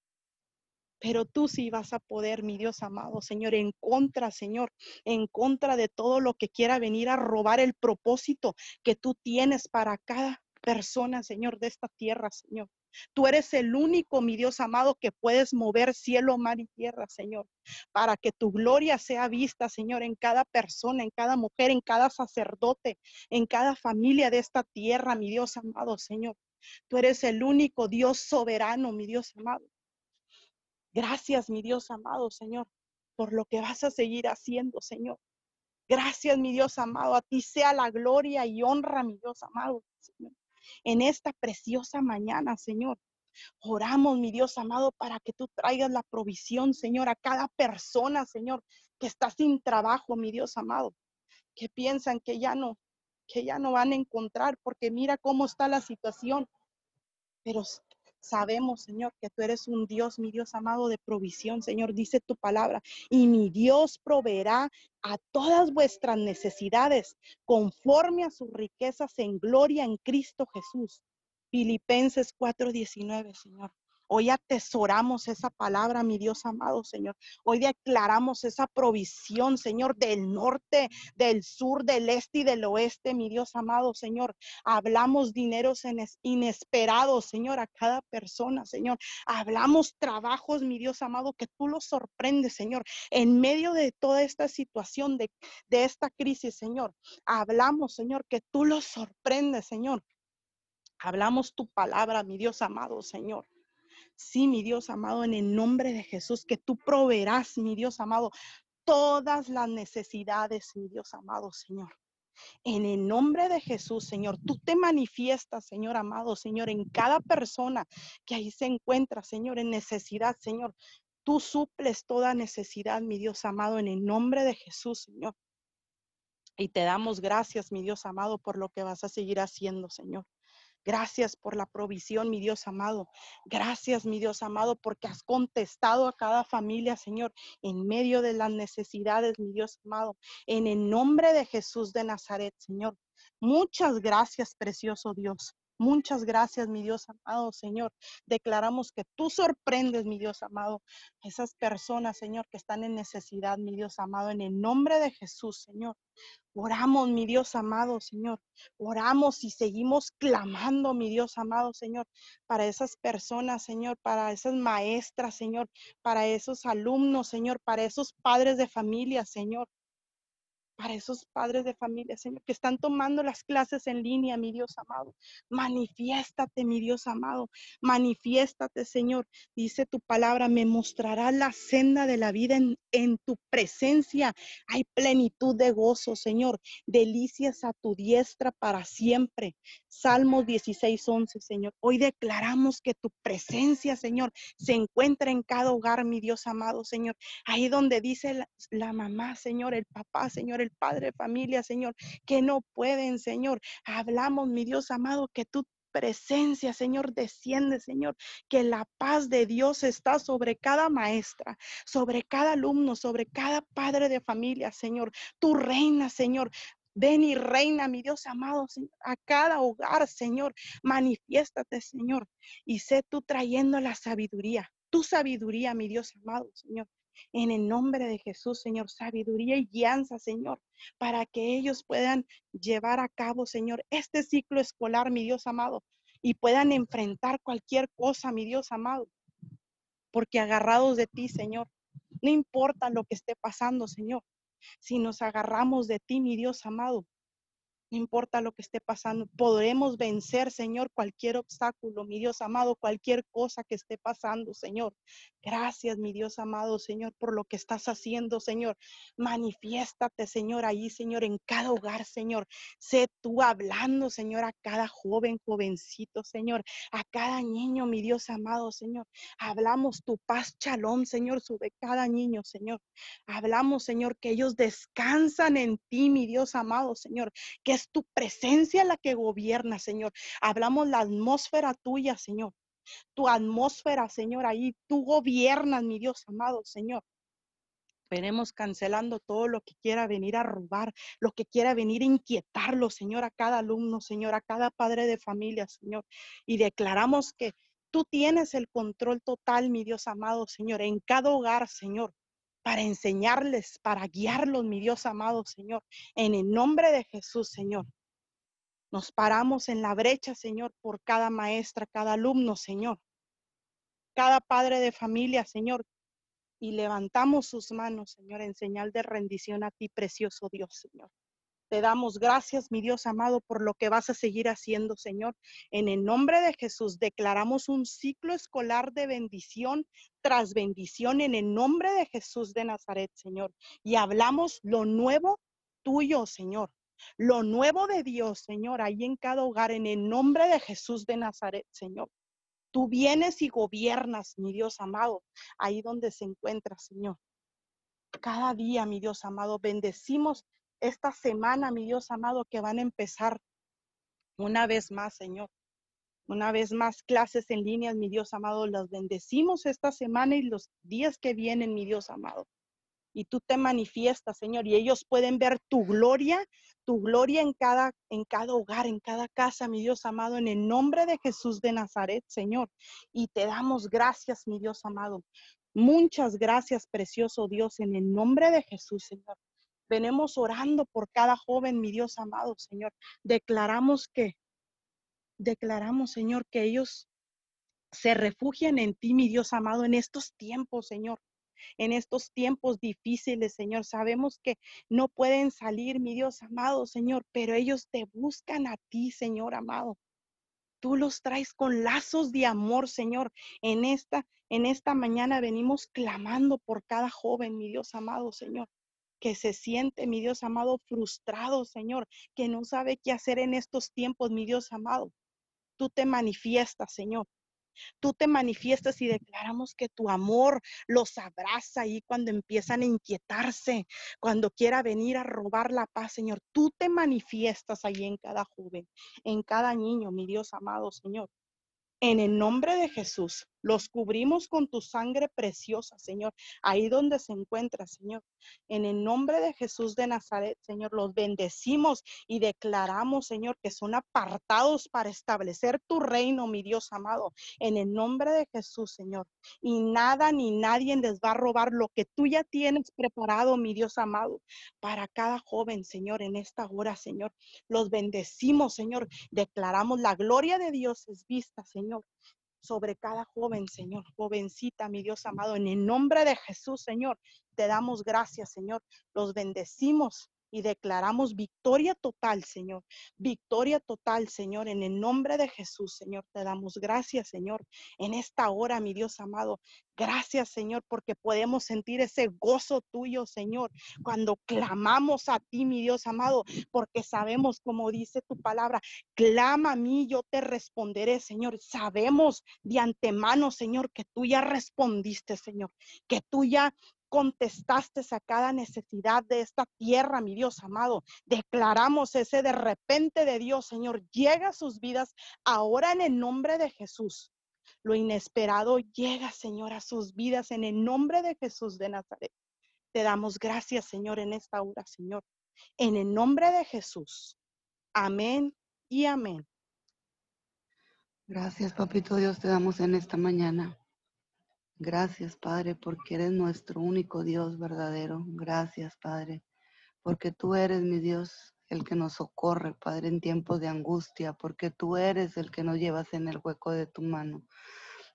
Pero tú sí vas a poder, mi Dios amado, Señor, en contra, Señor, en contra de todo lo que quiera venir a robar el propósito que tú tienes para cada persona, Señor, de esta tierra, Señor. Tú eres el único, mi Dios amado, que puedes mover cielo, mar y tierra, Señor, para que tu gloria sea vista, Señor, en cada persona, en cada mujer, en cada sacerdote, en cada familia de esta tierra, mi Dios amado, Señor. Tú eres el único Dios soberano, mi Dios amado. Gracias, mi Dios amado, Señor, por lo que vas a seguir haciendo, Señor. Gracias, mi Dios amado. A ti sea la gloria y honra, mi Dios amado, Señor en esta preciosa mañana, Señor. Oramos, mi Dios amado, para que tú traigas la provisión, Señor, a cada persona, Señor, que está sin trabajo, mi Dios amado, que piensan que ya no, que ya no van a encontrar, porque mira cómo está la situación. Pero Sabemos, Señor, que tú eres un Dios, mi Dios amado, de provisión, Señor, dice tu palabra. Y mi Dios proveerá a todas vuestras necesidades conforme a sus riquezas en gloria en Cristo Jesús. Filipenses 4:19, Señor. Hoy atesoramos esa palabra, mi Dios amado, Señor. Hoy declaramos esa provisión, Señor, del norte, del sur, del este y del oeste, mi Dios amado, Señor. Hablamos dineros inesperados, Señor, a cada persona, Señor. Hablamos trabajos, mi Dios amado, que tú los sorprendes, Señor, en medio de toda esta situación, de, de esta crisis, Señor. Hablamos, Señor, que tú los sorprendes, Señor. Hablamos tu palabra, mi Dios amado, Señor. Sí, mi Dios amado, en el nombre de Jesús, que tú proveerás, mi Dios amado, todas las necesidades, mi Dios amado, Señor. En el nombre de Jesús, Señor, tú te manifiestas, Señor amado, Señor, en cada persona que ahí se encuentra, Señor, en necesidad, Señor. Tú suples toda necesidad, mi Dios amado, en el nombre de Jesús, Señor. Y te damos gracias, mi Dios amado, por lo que vas a seguir haciendo, Señor. Gracias por la provisión, mi Dios amado. Gracias, mi Dios amado, porque has contestado a cada familia, Señor, en medio de las necesidades, mi Dios amado. En el nombre de Jesús de Nazaret, Señor. Muchas gracias, precioso Dios. Muchas gracias, mi Dios amado, Señor. Declaramos que tú sorprendes, mi Dios amado, esas personas, Señor, que están en necesidad, mi Dios amado, en el nombre de Jesús, Señor. Oramos, mi Dios amado, Señor. Oramos y seguimos clamando, mi Dios amado, Señor, para esas personas, Señor, para esas maestras, Señor, para esos alumnos, Señor, para esos padres de familia, Señor para esos padres de familia, Señor, que están tomando las clases en línea, mi Dios amado. Manifiéstate, mi Dios amado. Manifiéstate, Señor. Dice tu palabra, me mostrará la senda de la vida en, tu presencia. Hay plenitud de gozo, Señor. Delicias a tu diestra para siempre. Salmos 16, 11, Señor. Hoy declaramos que tu presencia, Señor, se encuentra en cada hogar, mi Dios amado, Señor. Ahí donde dice la, la mamá, Señor, el papá, Señor, el padre familia, Señor, que no pueden, Señor. Hablamos, mi Dios amado, que tu presencia, Señor, desciende, Señor, que la paz de Dios está sobre cada maestra, sobre cada alumno, sobre cada padre de familia, Señor. Tu reina, Señor. Ven y reina, mi Dios amado, a cada hogar, Señor. Manifiéstate, Señor. Y sé tú trayendo la sabiduría, tu sabiduría, mi Dios amado, Señor en el nombre de Jesús, Señor, sabiduría y guianza, Señor, para que ellos puedan llevar a cabo, Señor, este ciclo escolar, mi Dios amado, y puedan enfrentar cualquier cosa, mi Dios amado, porque agarrados de ti, Señor, no importa lo que esté pasando, Señor, si nos agarramos de ti, mi Dios amado, no importa lo que esté pasando, podremos vencer, Señor, cualquier obstáculo, mi Dios amado, cualquier cosa que esté pasando, Señor. Gracias, mi Dios amado, Señor, por lo que estás haciendo, Señor. Manifiéstate, Señor, ahí, Señor, en cada hogar, Señor. Sé tú hablando, Señor, a cada joven, jovencito, Señor, a cada niño, mi Dios amado, Señor. Hablamos tu paz, chalón, Señor, sobre cada niño, Señor. Hablamos, Señor, que ellos descansan en ti, mi Dios amado, Señor, que es tu presencia la que gobierna, Señor. Hablamos la atmósfera tuya, Señor. Tu atmósfera, Señor, ahí tú gobiernas, mi Dios amado, Señor. Venemos cancelando todo lo que quiera venir a robar, lo que quiera venir a inquietarlo, Señor, a cada alumno, Señor, a cada padre de familia, Señor. Y declaramos que tú tienes el control total, mi Dios amado, Señor, en cada hogar, Señor para enseñarles, para guiarlos, mi Dios amado Señor. En el nombre de Jesús, Señor. Nos paramos en la brecha, Señor, por cada maestra, cada alumno, Señor. Cada padre de familia, Señor. Y levantamos sus manos, Señor, en señal de rendición a ti, precioso Dios, Señor. Te damos gracias, mi Dios amado, por lo que vas a seguir haciendo, Señor. En el nombre de Jesús declaramos un ciclo escolar de bendición tras bendición en el nombre de Jesús de Nazaret, Señor. Y hablamos lo nuevo tuyo, Señor. Lo nuevo de Dios, Señor, ahí en cada hogar, en el nombre de Jesús de Nazaret, Señor. Tú vienes y gobiernas, mi Dios amado, ahí donde se encuentra, Señor. Cada día, mi Dios amado, bendecimos esta semana, mi Dios amado, que van a empezar una vez más, Señor. Una vez más, clases en línea, mi Dios amado, los bendecimos esta semana y los días que vienen, mi Dios amado. Y tú te manifiestas, Señor, y ellos pueden ver tu gloria, tu gloria en cada, en cada hogar, en cada casa, mi Dios amado, en el nombre de Jesús de Nazaret, Señor. Y te damos gracias, mi Dios amado. Muchas gracias, precioso Dios, en el nombre de Jesús, Señor. Venemos orando por cada joven, mi Dios amado, Señor. Declaramos que, declaramos, Señor, que ellos se refugian en ti, mi Dios amado, en estos tiempos, Señor. En estos tiempos difíciles, Señor, sabemos que no pueden salir, mi Dios amado, Señor, pero ellos te buscan a ti, Señor amado. Tú los traes con lazos de amor, Señor. En esta, en esta mañana venimos clamando por cada joven, mi Dios amado, Señor que se siente, mi Dios amado, frustrado, Señor, que no sabe qué hacer en estos tiempos, mi Dios amado. Tú te manifiestas, Señor. tú te manifiestas y declaramos que tu amor los abraza ahí cuando empiezan a inquietarse, cuando quiera venir a robar la paz, Señor. Tú te manifiestas ahí en cada joven, en cada niño, mi Dios amado, Señor. En el nombre de Jesús, los cubrimos con tu sangre preciosa, Señor, ahí donde se encuentra, Señor. En el nombre de Jesús de Nazaret, Señor, los bendecimos y declaramos, Señor, que son apartados para establecer tu reino, mi Dios amado. En el nombre de Jesús, Señor. Y nada ni nadie les va a robar lo que tú ya tienes preparado, mi Dios amado, para cada joven, Señor, en esta hora, Señor. Los bendecimos, Señor. Declaramos la gloria de Dios es vista, Señor sobre cada joven, Señor, jovencita, mi Dios amado, en el nombre de Jesús, Señor, te damos gracias, Señor. Los bendecimos y declaramos victoria total, Señor. Victoria total, Señor, en el nombre de Jesús, Señor. Te damos gracias, Señor, en esta hora, mi Dios amado. Gracias, Señor, porque podemos sentir ese gozo tuyo, Señor, cuando clamamos a ti, mi Dios amado, porque sabemos, como dice tu palabra, clama a mí, yo te responderé, Señor. Sabemos de antemano, Señor, que tú ya respondiste, Señor, que tú ya contestaste a cada necesidad de esta tierra, mi Dios amado. Declaramos ese de repente de Dios, Señor, llega a sus vidas ahora en el nombre de Jesús. Lo inesperado llega, Señor, a sus vidas en el nombre de Jesús de Nazaret. Te damos gracias, Señor, en esta hora, Señor. En el nombre de Jesús. Amén y amén. Gracias, Papito Dios, te damos en esta mañana. Gracias, Padre, porque eres nuestro único Dios verdadero. Gracias, Padre, porque tú eres mi Dios, el que nos socorre, Padre, en tiempos de angustia, porque tú eres el que nos llevas en el hueco de tu mano,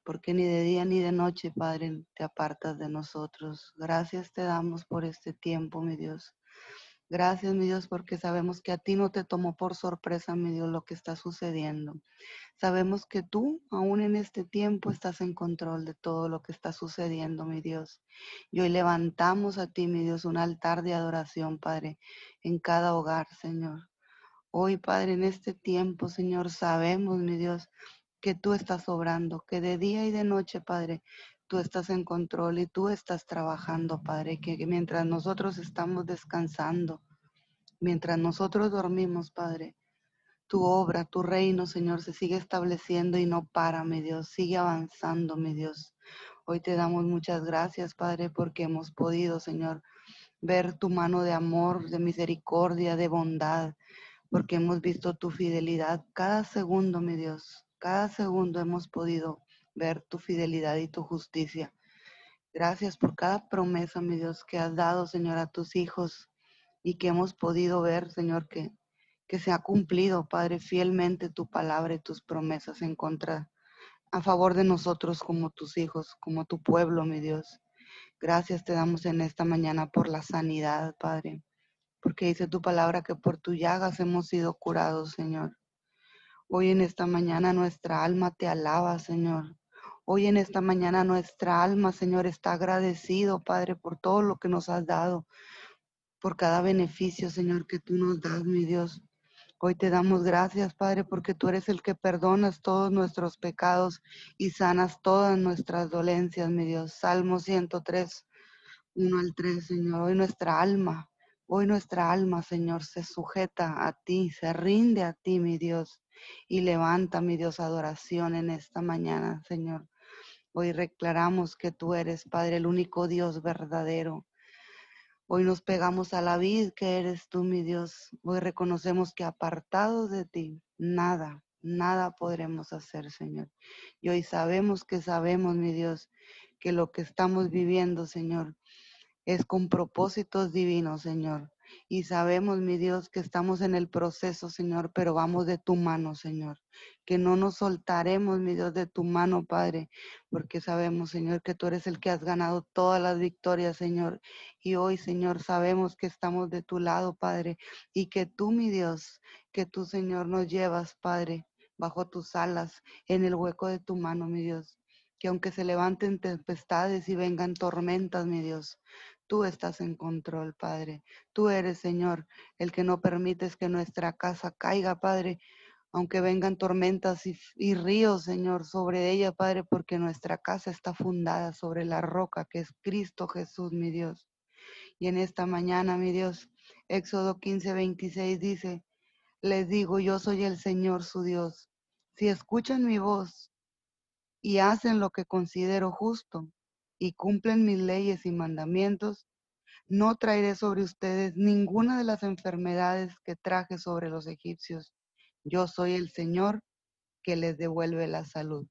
porque ni de día ni de noche, Padre, te apartas de nosotros. Gracias te damos por este tiempo, mi Dios. Gracias, mi Dios, porque sabemos que a ti no te tomó por sorpresa, mi Dios, lo que está sucediendo. Sabemos que tú, aún en este tiempo, estás en control de todo lo que está sucediendo, mi Dios. Y hoy levantamos a ti, mi Dios, un altar de adoración, Padre, en cada hogar, Señor. Hoy, Padre, en este tiempo, Señor, sabemos, mi Dios, que tú estás obrando, que de día y de noche, Padre, tú estás en control y tú estás trabajando, Padre, que mientras nosotros estamos descansando, mientras nosotros dormimos, Padre, tu obra, tu reino, Señor, se sigue estableciendo y no para, mi Dios, sigue avanzando, mi Dios. Hoy te damos muchas gracias, Padre, porque hemos podido, Señor, ver tu mano de amor, de misericordia, de bondad, porque hemos visto tu fidelidad cada segundo, mi Dios. Cada segundo hemos podido ver tu fidelidad y tu justicia. Gracias por cada promesa, mi Dios, que has dado, Señor, a tus hijos y que hemos podido ver, Señor, que, que se ha cumplido, Padre, fielmente tu palabra y tus promesas en contra, a favor de nosotros como tus hijos, como tu pueblo, mi Dios. Gracias te damos en esta mañana por la sanidad, Padre, porque dice tu palabra que por tu llagas hemos sido curados, Señor. Hoy en esta mañana nuestra alma te alaba, Señor. Hoy en esta mañana nuestra alma, Señor, está agradecido, Padre, por todo lo que nos has dado, por cada beneficio, Señor, que tú nos das, mi Dios. Hoy te damos gracias, Padre, porque tú eres el que perdonas todos nuestros pecados y sanas todas nuestras dolencias, mi Dios. Salmo 103, 1 al 3, Señor. Hoy nuestra alma, hoy nuestra alma, Señor, se sujeta a ti, se rinde a ti, mi Dios, y levanta, mi Dios, adoración en esta mañana, Señor. Hoy declaramos que tú eres, Padre, el único Dios verdadero. Hoy nos pegamos a la vid que eres tú, mi Dios. Hoy reconocemos que apartados de ti, nada, nada podremos hacer, Señor. Y hoy sabemos que sabemos, mi Dios, que lo que estamos viviendo, Señor, es con propósitos divinos, Señor. Y sabemos, mi Dios, que estamos en el proceso, Señor, pero vamos de tu mano, Señor. Que no nos soltaremos, mi Dios, de tu mano, Padre, porque sabemos, Señor, que tú eres el que has ganado todas las victorias, Señor. Y hoy, Señor, sabemos que estamos de tu lado, Padre, y que tú, mi Dios, que tú, Señor, nos llevas, Padre, bajo tus alas, en el hueco de tu mano, mi Dios. Que aunque se levanten tempestades y vengan tormentas, mi Dios, Tú estás en control, Padre. Tú eres, Señor, el que no permites que nuestra casa caiga, Padre, aunque vengan tormentas y, ríos, Señor, sobre ella, Padre, porque nuestra casa está fundada sobre la roca que es Cristo Jesús, mi Dios. Y en esta mañana, mi Dios, Éxodo 15, 26 dice, les digo, yo soy el Señor su Dios. Si escuchan mi voz y hacen lo que considero justo y cumplen mis leyes y mandamientos, no traeré sobre ustedes ninguna de las enfermedades que traje sobre los egipcios yo soy el Señor que les devuelve la salud.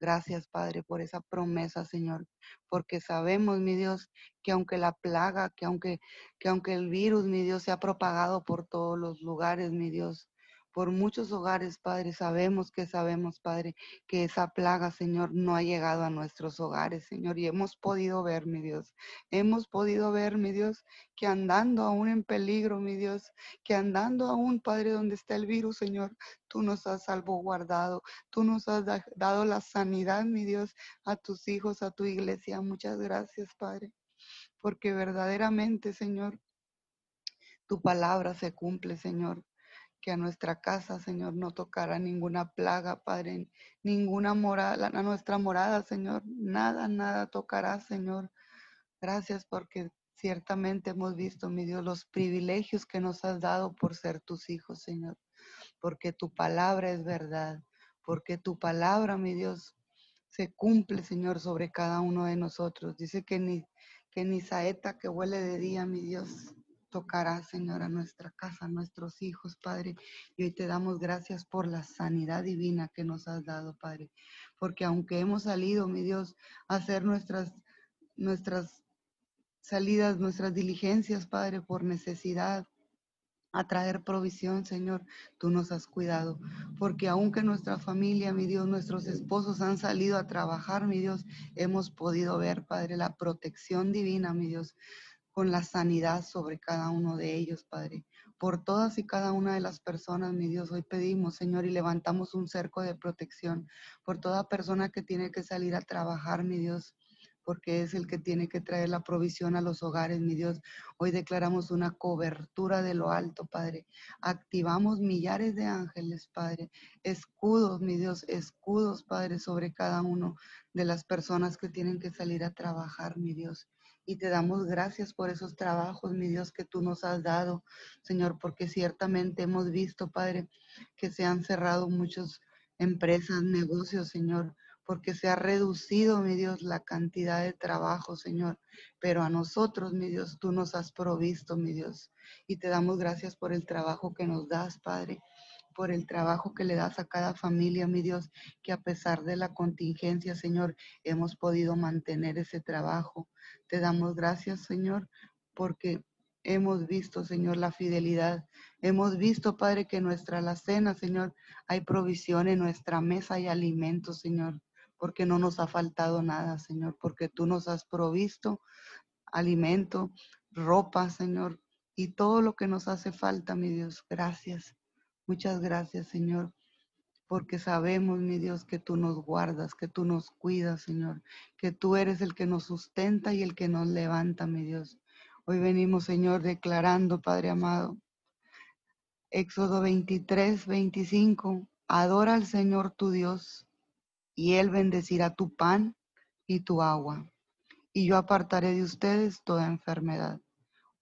Gracias, Padre, por esa promesa, Señor, porque sabemos, mi Dios, que aunque la plaga, que aunque, que aunque el virus, mi Dios, se ha propagado por todos los lugares, mi Dios, por muchos hogares, Padre. Sabemos que sabemos, Padre, que esa plaga, Señor, no ha llegado a nuestros hogares, Señor. Y hemos podido ver, mi Dios, hemos podido ver, mi Dios, que andando aún en peligro, mi Dios, que andando aún, Padre, donde está el virus, Señor, tú nos has salvaguardado, tú nos has dado la sanidad, mi Dios, a tus hijos, a tu iglesia. Muchas gracias, Padre, porque verdaderamente, Señor, tu palabra se cumple, Señor que a nuestra casa, Señor, no tocará ninguna plaga, Padre, ninguna morada, a nuestra morada, Señor, nada, nada tocará, Señor. Gracias porque ciertamente hemos visto, mi Dios, los privilegios que nos has dado por ser tus hijos, Señor, porque tu palabra es verdad, porque tu palabra, mi Dios, se cumple, Señor, sobre cada uno de nosotros. Dice que ni, que ni saeta que huele de día, mi Dios, tocará, Señor, a nuestra casa, a nuestros hijos, Padre. Y hoy te damos gracias por la sanidad divina que nos has dado, Padre. Porque aunque hemos salido, mi Dios, a hacer nuestras, nuestras salidas, nuestras diligencias, Padre, por necesidad, a traer provisión, Señor, tú nos has cuidado. Porque aunque nuestra familia, mi Dios, nuestros esposos han salido a trabajar, mi Dios, hemos podido ver, Padre, la protección divina, mi Dios con la sanidad sobre cada uno de ellos, Padre. Por todas y cada una de las personas, mi Dios, hoy pedimos, Señor, y levantamos un cerco de protección por toda persona que tiene que salir a trabajar, mi Dios porque es el que tiene que traer la provisión a los hogares, mi Dios. Hoy declaramos una cobertura de lo alto, Padre. Activamos millares de ángeles, Padre. Escudos, mi Dios, escudos, Padre, sobre cada uno de las personas que tienen que salir a trabajar, mi Dios y te damos gracias por esos trabajos, mi Dios, que tú nos has dado, Señor, porque ciertamente hemos visto, Padre, que se han cerrado muchas empresas, negocios, Señor, porque se ha reducido, mi Dios, la cantidad de trabajo, Señor. Pero a nosotros, mi Dios, tú nos has provisto, mi Dios. Y te damos gracias por el trabajo que nos das, Padre por el trabajo que le das a cada familia, mi Dios, que a pesar de la contingencia, Señor, hemos podido mantener ese trabajo. Te damos gracias, Señor, porque hemos visto, Señor, la fidelidad. Hemos visto, Padre, que nuestra alacena, Señor, hay provisión en nuestra mesa y alimento, Señor, porque no nos ha faltado nada, Señor, porque tú nos has provisto alimento, ropa, Señor, y todo lo que nos hace falta, mi Dios. Gracias. Muchas gracias, Señor, porque sabemos, mi Dios, que tú nos guardas, que tú nos cuidas, Señor, que tú eres el que nos sustenta y el que nos levanta, mi Dios. Hoy venimos, Señor, declarando, Padre amado, Éxodo 23, 25, adora al Señor tu Dios y Él bendecirá tu pan y tu agua. Y yo apartaré de ustedes toda enfermedad.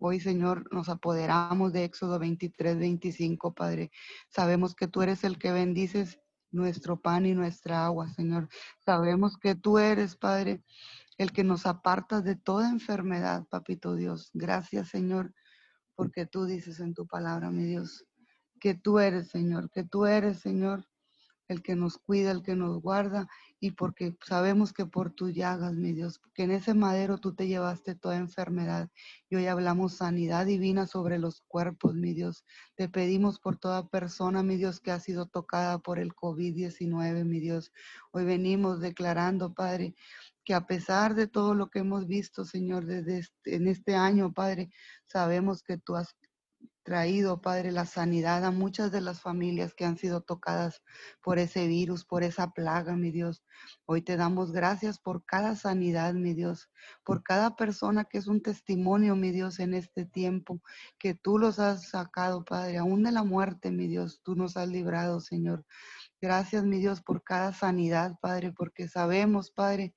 Hoy, Señor, nos apoderamos de Éxodo 23, 25, Padre. Sabemos que tú eres el que bendices nuestro pan y nuestra agua, Señor. Sabemos que tú eres, Padre, el que nos apartas de toda enfermedad, Papito Dios. Gracias, Señor, porque tú dices en tu palabra, mi Dios, que tú eres, Señor, que tú eres, Señor, el que nos cuida, el que nos guarda, y porque sabemos que por tus llagas, mi Dios, que en ese madero tú te llevaste toda enfermedad. Y hoy hablamos sanidad divina sobre los cuerpos, mi Dios. Te pedimos por toda persona, mi Dios, que ha sido tocada por el COVID-19, mi Dios. Hoy venimos declarando, Padre, que a pesar de todo lo que hemos visto, Señor, desde este, en este año, Padre, sabemos que tú has traído, Padre, la sanidad a muchas de las familias que han sido tocadas por ese virus, por esa plaga, mi Dios. Hoy te damos gracias por cada sanidad, mi Dios, por cada persona que es un testimonio, mi Dios, en este tiempo, que tú los has sacado, Padre, aún de la muerte, mi Dios, tú nos has librado, Señor. Gracias, mi Dios, por cada sanidad, Padre, porque sabemos, Padre,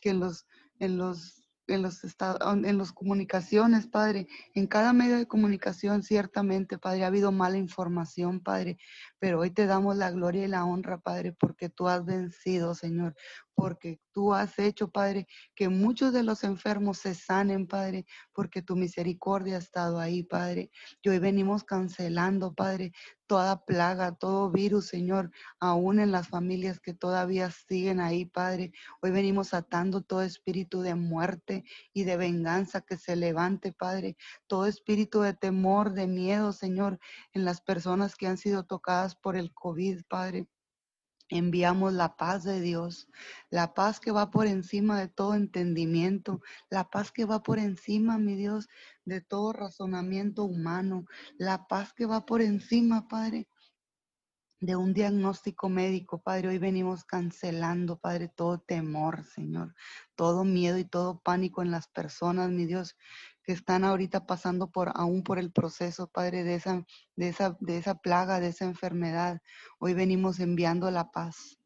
que en los, en los en los estados, en las comunicaciones, Padre, en cada medio de comunicación, ciertamente, Padre, ha habido mala información, Padre, pero hoy te damos la gloria y la honra, Padre, porque tú has vencido, Señor, porque tú has hecho, Padre, que muchos de los enfermos se sanen, Padre, porque tu misericordia ha estado ahí, Padre. Y hoy venimos cancelando, Padre, toda plaga, todo virus, Señor, aún en las familias que todavía siguen ahí, Padre. Hoy venimos atando todo espíritu de muerte y de venganza que se levante, Padre. Todo espíritu de temor, de miedo, Señor, en las personas que han sido tocadas por el COVID, Padre. Enviamos la paz de Dios, la paz que va por encima de todo entendimiento, la paz que va por encima, mi Dios, de todo razonamiento humano, la paz que va por encima, Padre, de un diagnóstico médico, Padre. Hoy venimos cancelando, Padre, todo temor, Señor, todo miedo y todo pánico en las personas, mi Dios, que están ahorita pasando por aún por el proceso, Padre, de esa, de esa, de esa plaga, de esa enfermedad. Hoy venimos enviando la paz.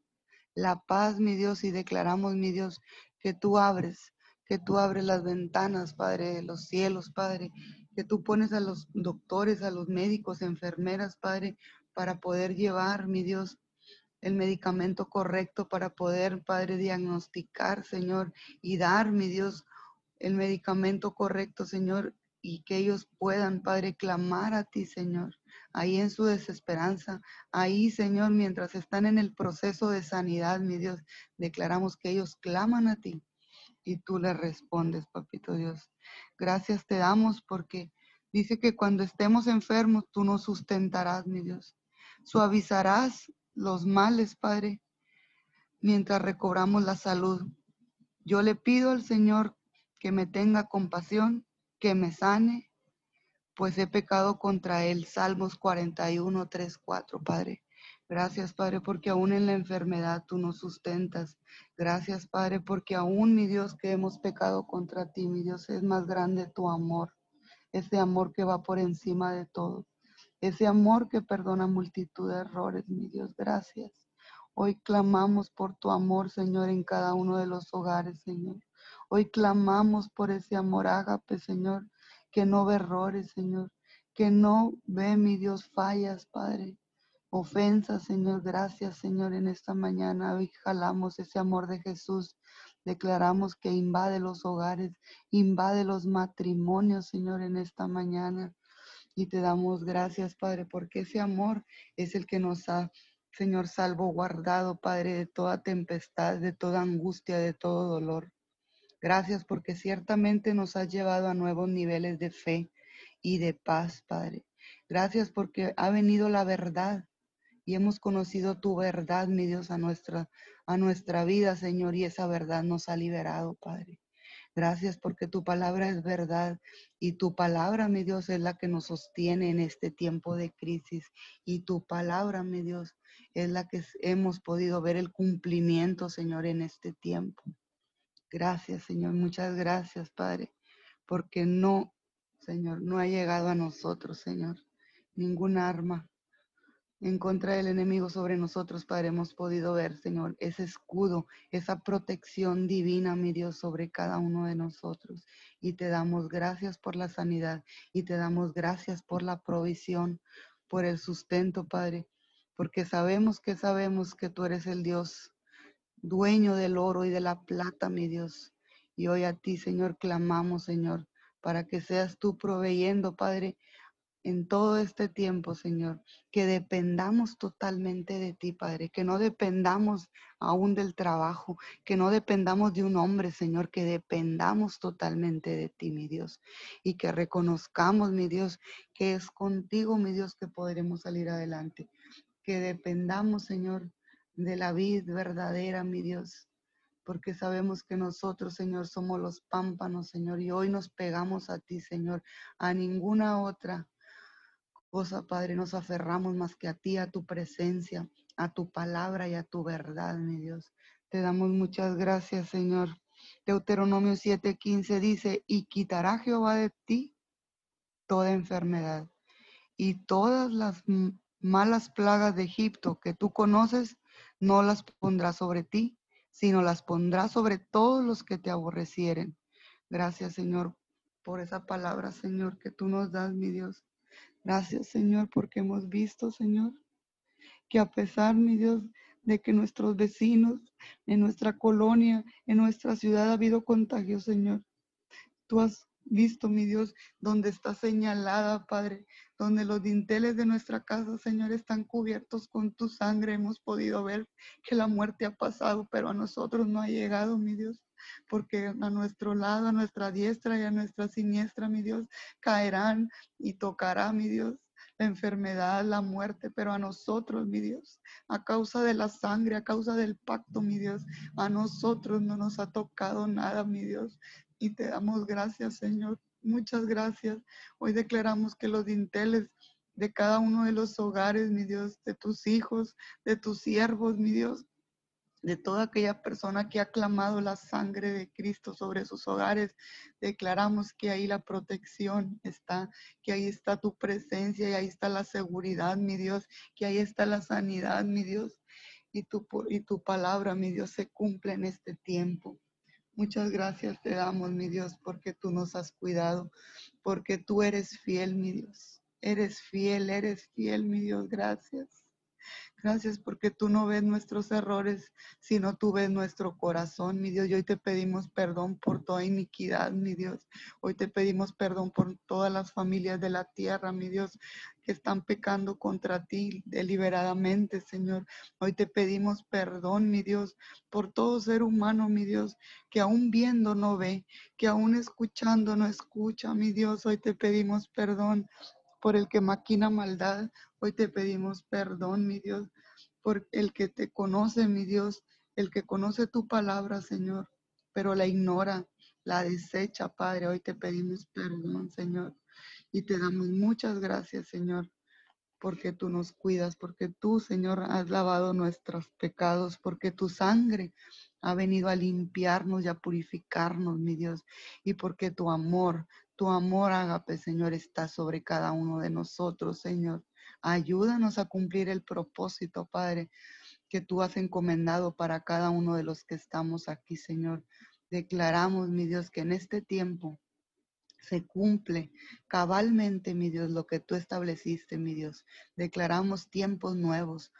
La paz, mi Dios, y declaramos, mi Dios, que tú abres, que tú abres las ventanas, Padre, de los cielos, Padre, que tú pones a los doctores, a los médicos, enfermeras, Padre, para poder llevar, mi Dios, el medicamento correcto para poder, Padre, diagnosticar, Señor, y dar, mi Dios, el medicamento correcto, Señor, y que ellos puedan, Padre, clamar a ti, Señor, ahí en su desesperanza, ahí, Señor, mientras están en el proceso de sanidad, mi Dios, declaramos que ellos claman a ti y tú les respondes, Papito Dios. Gracias te damos porque dice que cuando estemos enfermos, tú nos sustentarás, mi Dios. Suavizarás los males, Padre, mientras recobramos la salud. Yo le pido al Señor que me tenga compasión, que me sane, pues he pecado contra Él. Salmos 41, 3, 4, Padre. Gracias, Padre, porque aún en la enfermedad tú nos sustentas. Gracias, Padre, porque aún, mi Dios, que hemos pecado contra ti, mi Dios, es más grande tu amor. Ese amor que va por encima de todo. Ese amor que perdona multitud de errores, mi Dios. Gracias. Hoy clamamos por tu amor, Señor, en cada uno de los hogares, Señor. Hoy clamamos por ese amor ágape, Señor, que no ve errores, Señor, que no ve, mi Dios, fallas, Padre. Ofensas, Señor, gracias, Señor, en esta mañana. Hoy jalamos ese amor de Jesús. Declaramos que invade los hogares, invade los matrimonios, Señor, en esta mañana. Y te damos gracias, Padre, porque ese amor es el que nos ha, Señor, salvaguardado, Padre, de toda tempestad, de toda angustia, de todo dolor. Gracias porque ciertamente nos has llevado a nuevos niveles de fe y de paz, Padre. Gracias porque ha venido la verdad y hemos conocido tu verdad, mi Dios, a nuestra, a nuestra vida, Señor, y esa verdad nos ha liberado, Padre. Gracias porque tu palabra es verdad y tu palabra, mi Dios, es la que nos sostiene en este tiempo de crisis. Y tu palabra, mi Dios, es la que hemos podido ver el cumplimiento, Señor, en este tiempo. Gracias, Señor. Muchas gracias, Padre, porque no, Señor, no ha llegado a nosotros, Señor, ningún arma en contra del enemigo sobre nosotros, Padre, hemos podido ver, Señor, ese escudo, esa protección divina, mi Dios, sobre cada uno de nosotros. Y te damos gracias por la sanidad y te damos gracias por la provisión, por el sustento, Padre, porque sabemos que sabemos que tú eres el Dios dueño del oro y de la plata, mi Dios. Y hoy a ti, Señor, clamamos, Señor, para que seas tú proveyendo, Padre, en todo este tiempo, Señor, que dependamos totalmente de ti, Padre, que no dependamos aún del trabajo, que no dependamos de un hombre, Señor, que dependamos totalmente de ti, mi Dios, y que reconozcamos, mi Dios, que es contigo, mi Dios, que podremos salir adelante, que dependamos, Señor, de la vid verdadera, mi Dios, porque sabemos que nosotros, Señor, somos los pámpanos, Señor, y hoy nos pegamos a ti, Señor, a ninguna otra, cosa, Padre, nos aferramos más que a ti, a tu presencia, a tu palabra y a tu verdad, mi Dios. Te damos muchas gracias, Señor. Deuteronomio 7:15 dice, y quitará Jehová de ti toda enfermedad y todas las malas plagas de Egipto que tú conoces, no las pondrá sobre ti, sino las pondrá sobre todos los que te aborrecieren. Gracias, Señor, por esa palabra, Señor, que tú nos das, mi Dios. Gracias, Señor, porque hemos visto, Señor, que a pesar, mi Dios, de que nuestros vecinos, en nuestra colonia, en nuestra ciudad ha habido contagio, Señor. Tú has visto, mi Dios, donde está señalada, Padre, donde los dinteles de nuestra casa, Señor, están cubiertos con tu sangre. Hemos podido ver que la muerte ha pasado, pero a nosotros no ha llegado, mi Dios, porque a nuestro lado, a nuestra diestra y a nuestra siniestra, mi Dios, caerán y tocará, mi Dios, la enfermedad, la muerte, pero a nosotros, mi Dios, a causa de la sangre, a causa del pacto, mi Dios, a nosotros no nos ha tocado nada, mi Dios. Y te damos gracias, Señor. Muchas gracias. Hoy declaramos que los dinteles de cada uno de los hogares, mi Dios, de tus hijos, de tus siervos, mi Dios, de toda aquella persona que ha clamado la sangre de Cristo sobre sus hogares. Declaramos que ahí la protección está, que ahí está tu presencia y ahí está la seguridad, mi Dios, que ahí está la sanidad, mi Dios. Y tu, y tu palabra, mi Dios, se cumple en este tiempo. Muchas gracias te damos, mi Dios, porque tú nos has cuidado, porque tú eres fiel, mi Dios. Eres fiel, eres fiel, mi Dios. Gracias. Gracias porque tú no ves nuestros errores, sino tú ves nuestro corazón, mi Dios. Y hoy te pedimos perdón por toda iniquidad, mi Dios. Hoy te pedimos perdón por todas las familias de la tierra, mi Dios, que están pecando contra ti deliberadamente, Señor. Hoy te pedimos perdón, mi Dios, por todo ser humano, mi Dios, que aún viendo no ve, que aún escuchando no escucha, mi Dios. Hoy te pedimos perdón por el que maquina maldad. Hoy te pedimos perdón, mi Dios, por el que te conoce, mi Dios, el que conoce tu palabra, Señor, pero la ignora, la desecha, Padre. Hoy te pedimos perdón, Señor. Y te damos muchas gracias, Señor, porque tú nos cuidas, porque tú, Señor, has lavado nuestros pecados, porque tu sangre ha venido a limpiarnos y a purificarnos, mi Dios, y porque tu amor, tu amor, ágape, Señor, está sobre cada uno de nosotros, Señor. Ayúdanos a cumplir el propósito, Padre, que tú has encomendado para cada uno de los que estamos aquí, Señor. Declaramos, mi Dios, que en este tiempo se cumple cabalmente, mi Dios, lo que tú estableciste, mi Dios. Declaramos tiempos nuevos,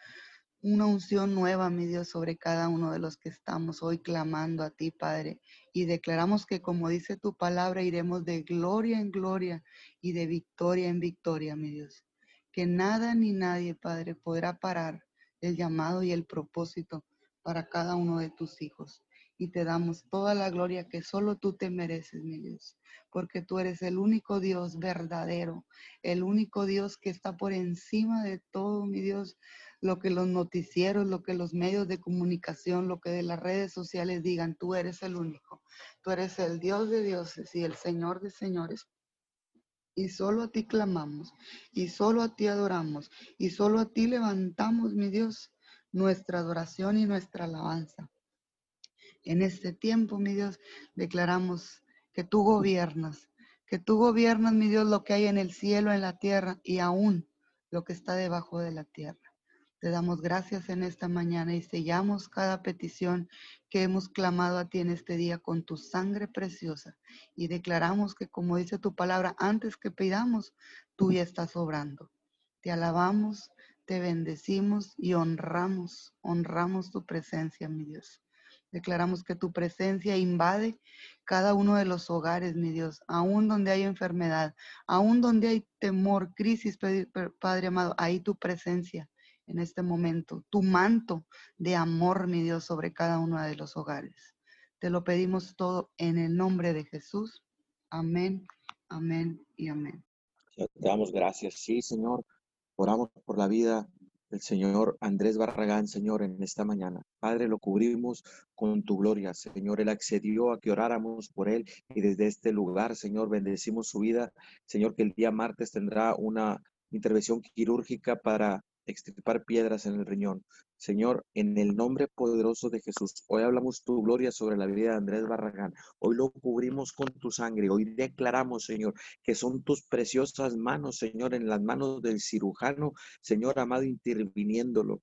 una unción nueva, mi Dios, sobre cada uno de los que estamos hoy clamando a ti, Padre. Y declaramos que, como dice tu palabra, iremos de gloria en gloria y de victoria en victoria, mi Dios. Que nada ni nadie, Padre, podrá parar el llamado y el propósito para cada uno de tus hijos. Y te damos toda la gloria que solo tú te mereces, mi Dios, porque tú eres el único Dios verdadero, el único Dios que está por encima de todo, mi Dios lo que los noticieros, lo que los medios de comunicación, lo que de las redes sociales digan, tú eres el único, tú eres el Dios de dioses y el Señor de señores. Y solo a ti clamamos, y solo a ti adoramos, y solo a ti levantamos, mi Dios, nuestra adoración y nuestra alabanza. En este tiempo, mi Dios, declaramos que tú gobiernas, que tú gobiernas, mi Dios, lo que hay en el cielo, en la tierra y aún lo que está debajo de la tierra. Te damos gracias en esta mañana y sellamos cada petición que hemos clamado a ti en este día con tu sangre preciosa y declaramos que como dice tu palabra, antes que pidamos, tú ya estás obrando. Te alabamos, te bendecimos y honramos, honramos tu presencia, mi Dios. Declaramos que tu presencia invade cada uno de los hogares, mi Dios, aún donde hay enfermedad, aún donde hay temor, crisis, Padre amado, ahí tu presencia en este momento, tu manto de amor, mi Dios, sobre cada uno de los hogares. Te lo pedimos todo en el nombre de Jesús. Amén, amén y amén. Te damos gracias, sí, Señor. Oramos por la vida del Señor Andrés Barragán, Señor, en esta mañana. Padre, lo cubrimos con tu gloria, Señor. Él accedió a que oráramos por él y desde este lugar, Señor, bendecimos su vida. Señor, que el día martes tendrá una intervención quirúrgica para extirpar piedras en el riñón. Señor, en el nombre poderoso de Jesús, hoy hablamos tu gloria sobre la vida de Andrés Barragán. Hoy lo cubrimos con tu sangre. Hoy declaramos, Señor, que son tus preciosas manos, Señor, en las manos del cirujano, Señor amado, interviniéndolo.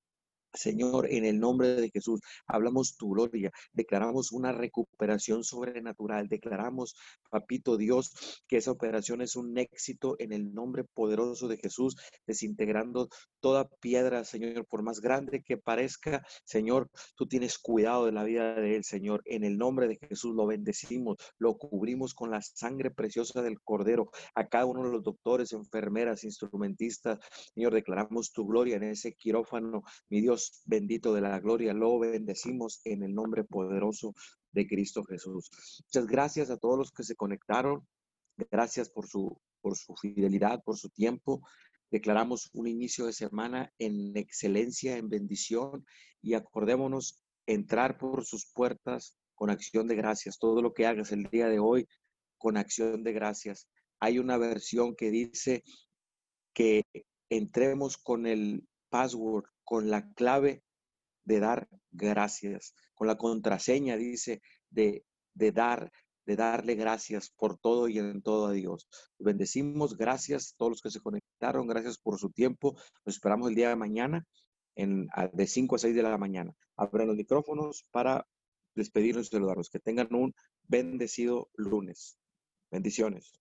Señor, en el nombre de Jesús, hablamos tu gloria, declaramos una recuperación sobrenatural, declaramos, papito Dios, que esa operación es un éxito en el nombre poderoso de Jesús, desintegrando toda piedra, Señor, por más grande que parezca, Señor, tú tienes cuidado de la vida de él, Señor, en el nombre de Jesús lo bendecimos, lo cubrimos con la sangre preciosa del Cordero, a cada uno de los doctores, enfermeras, instrumentistas, Señor, declaramos tu gloria en ese quirófano, mi Bendito de la gloria, lo bendecimos en el nombre poderoso de Cristo Jesús. Muchas gracias a todos los que se conectaron. Gracias por su, por su fidelidad, por su tiempo. Declaramos un inicio de semana en excelencia, en bendición y acordémonos entrar por sus puertas con acción de gracias. Todo lo que hagas el día de hoy con acción de gracias. Hay una versión que dice que entremos con el password con la clave de dar gracias, con la contraseña, dice, de, de dar, de darle gracias por todo y en todo a Dios. Bendecimos, gracias a todos los que se conectaron, gracias por su tiempo. Nos esperamos el día de mañana en, de 5 a 6 de la mañana. Abran los micrófonos para despedirnos y saludarlos. Que tengan un bendecido lunes. Bendiciones.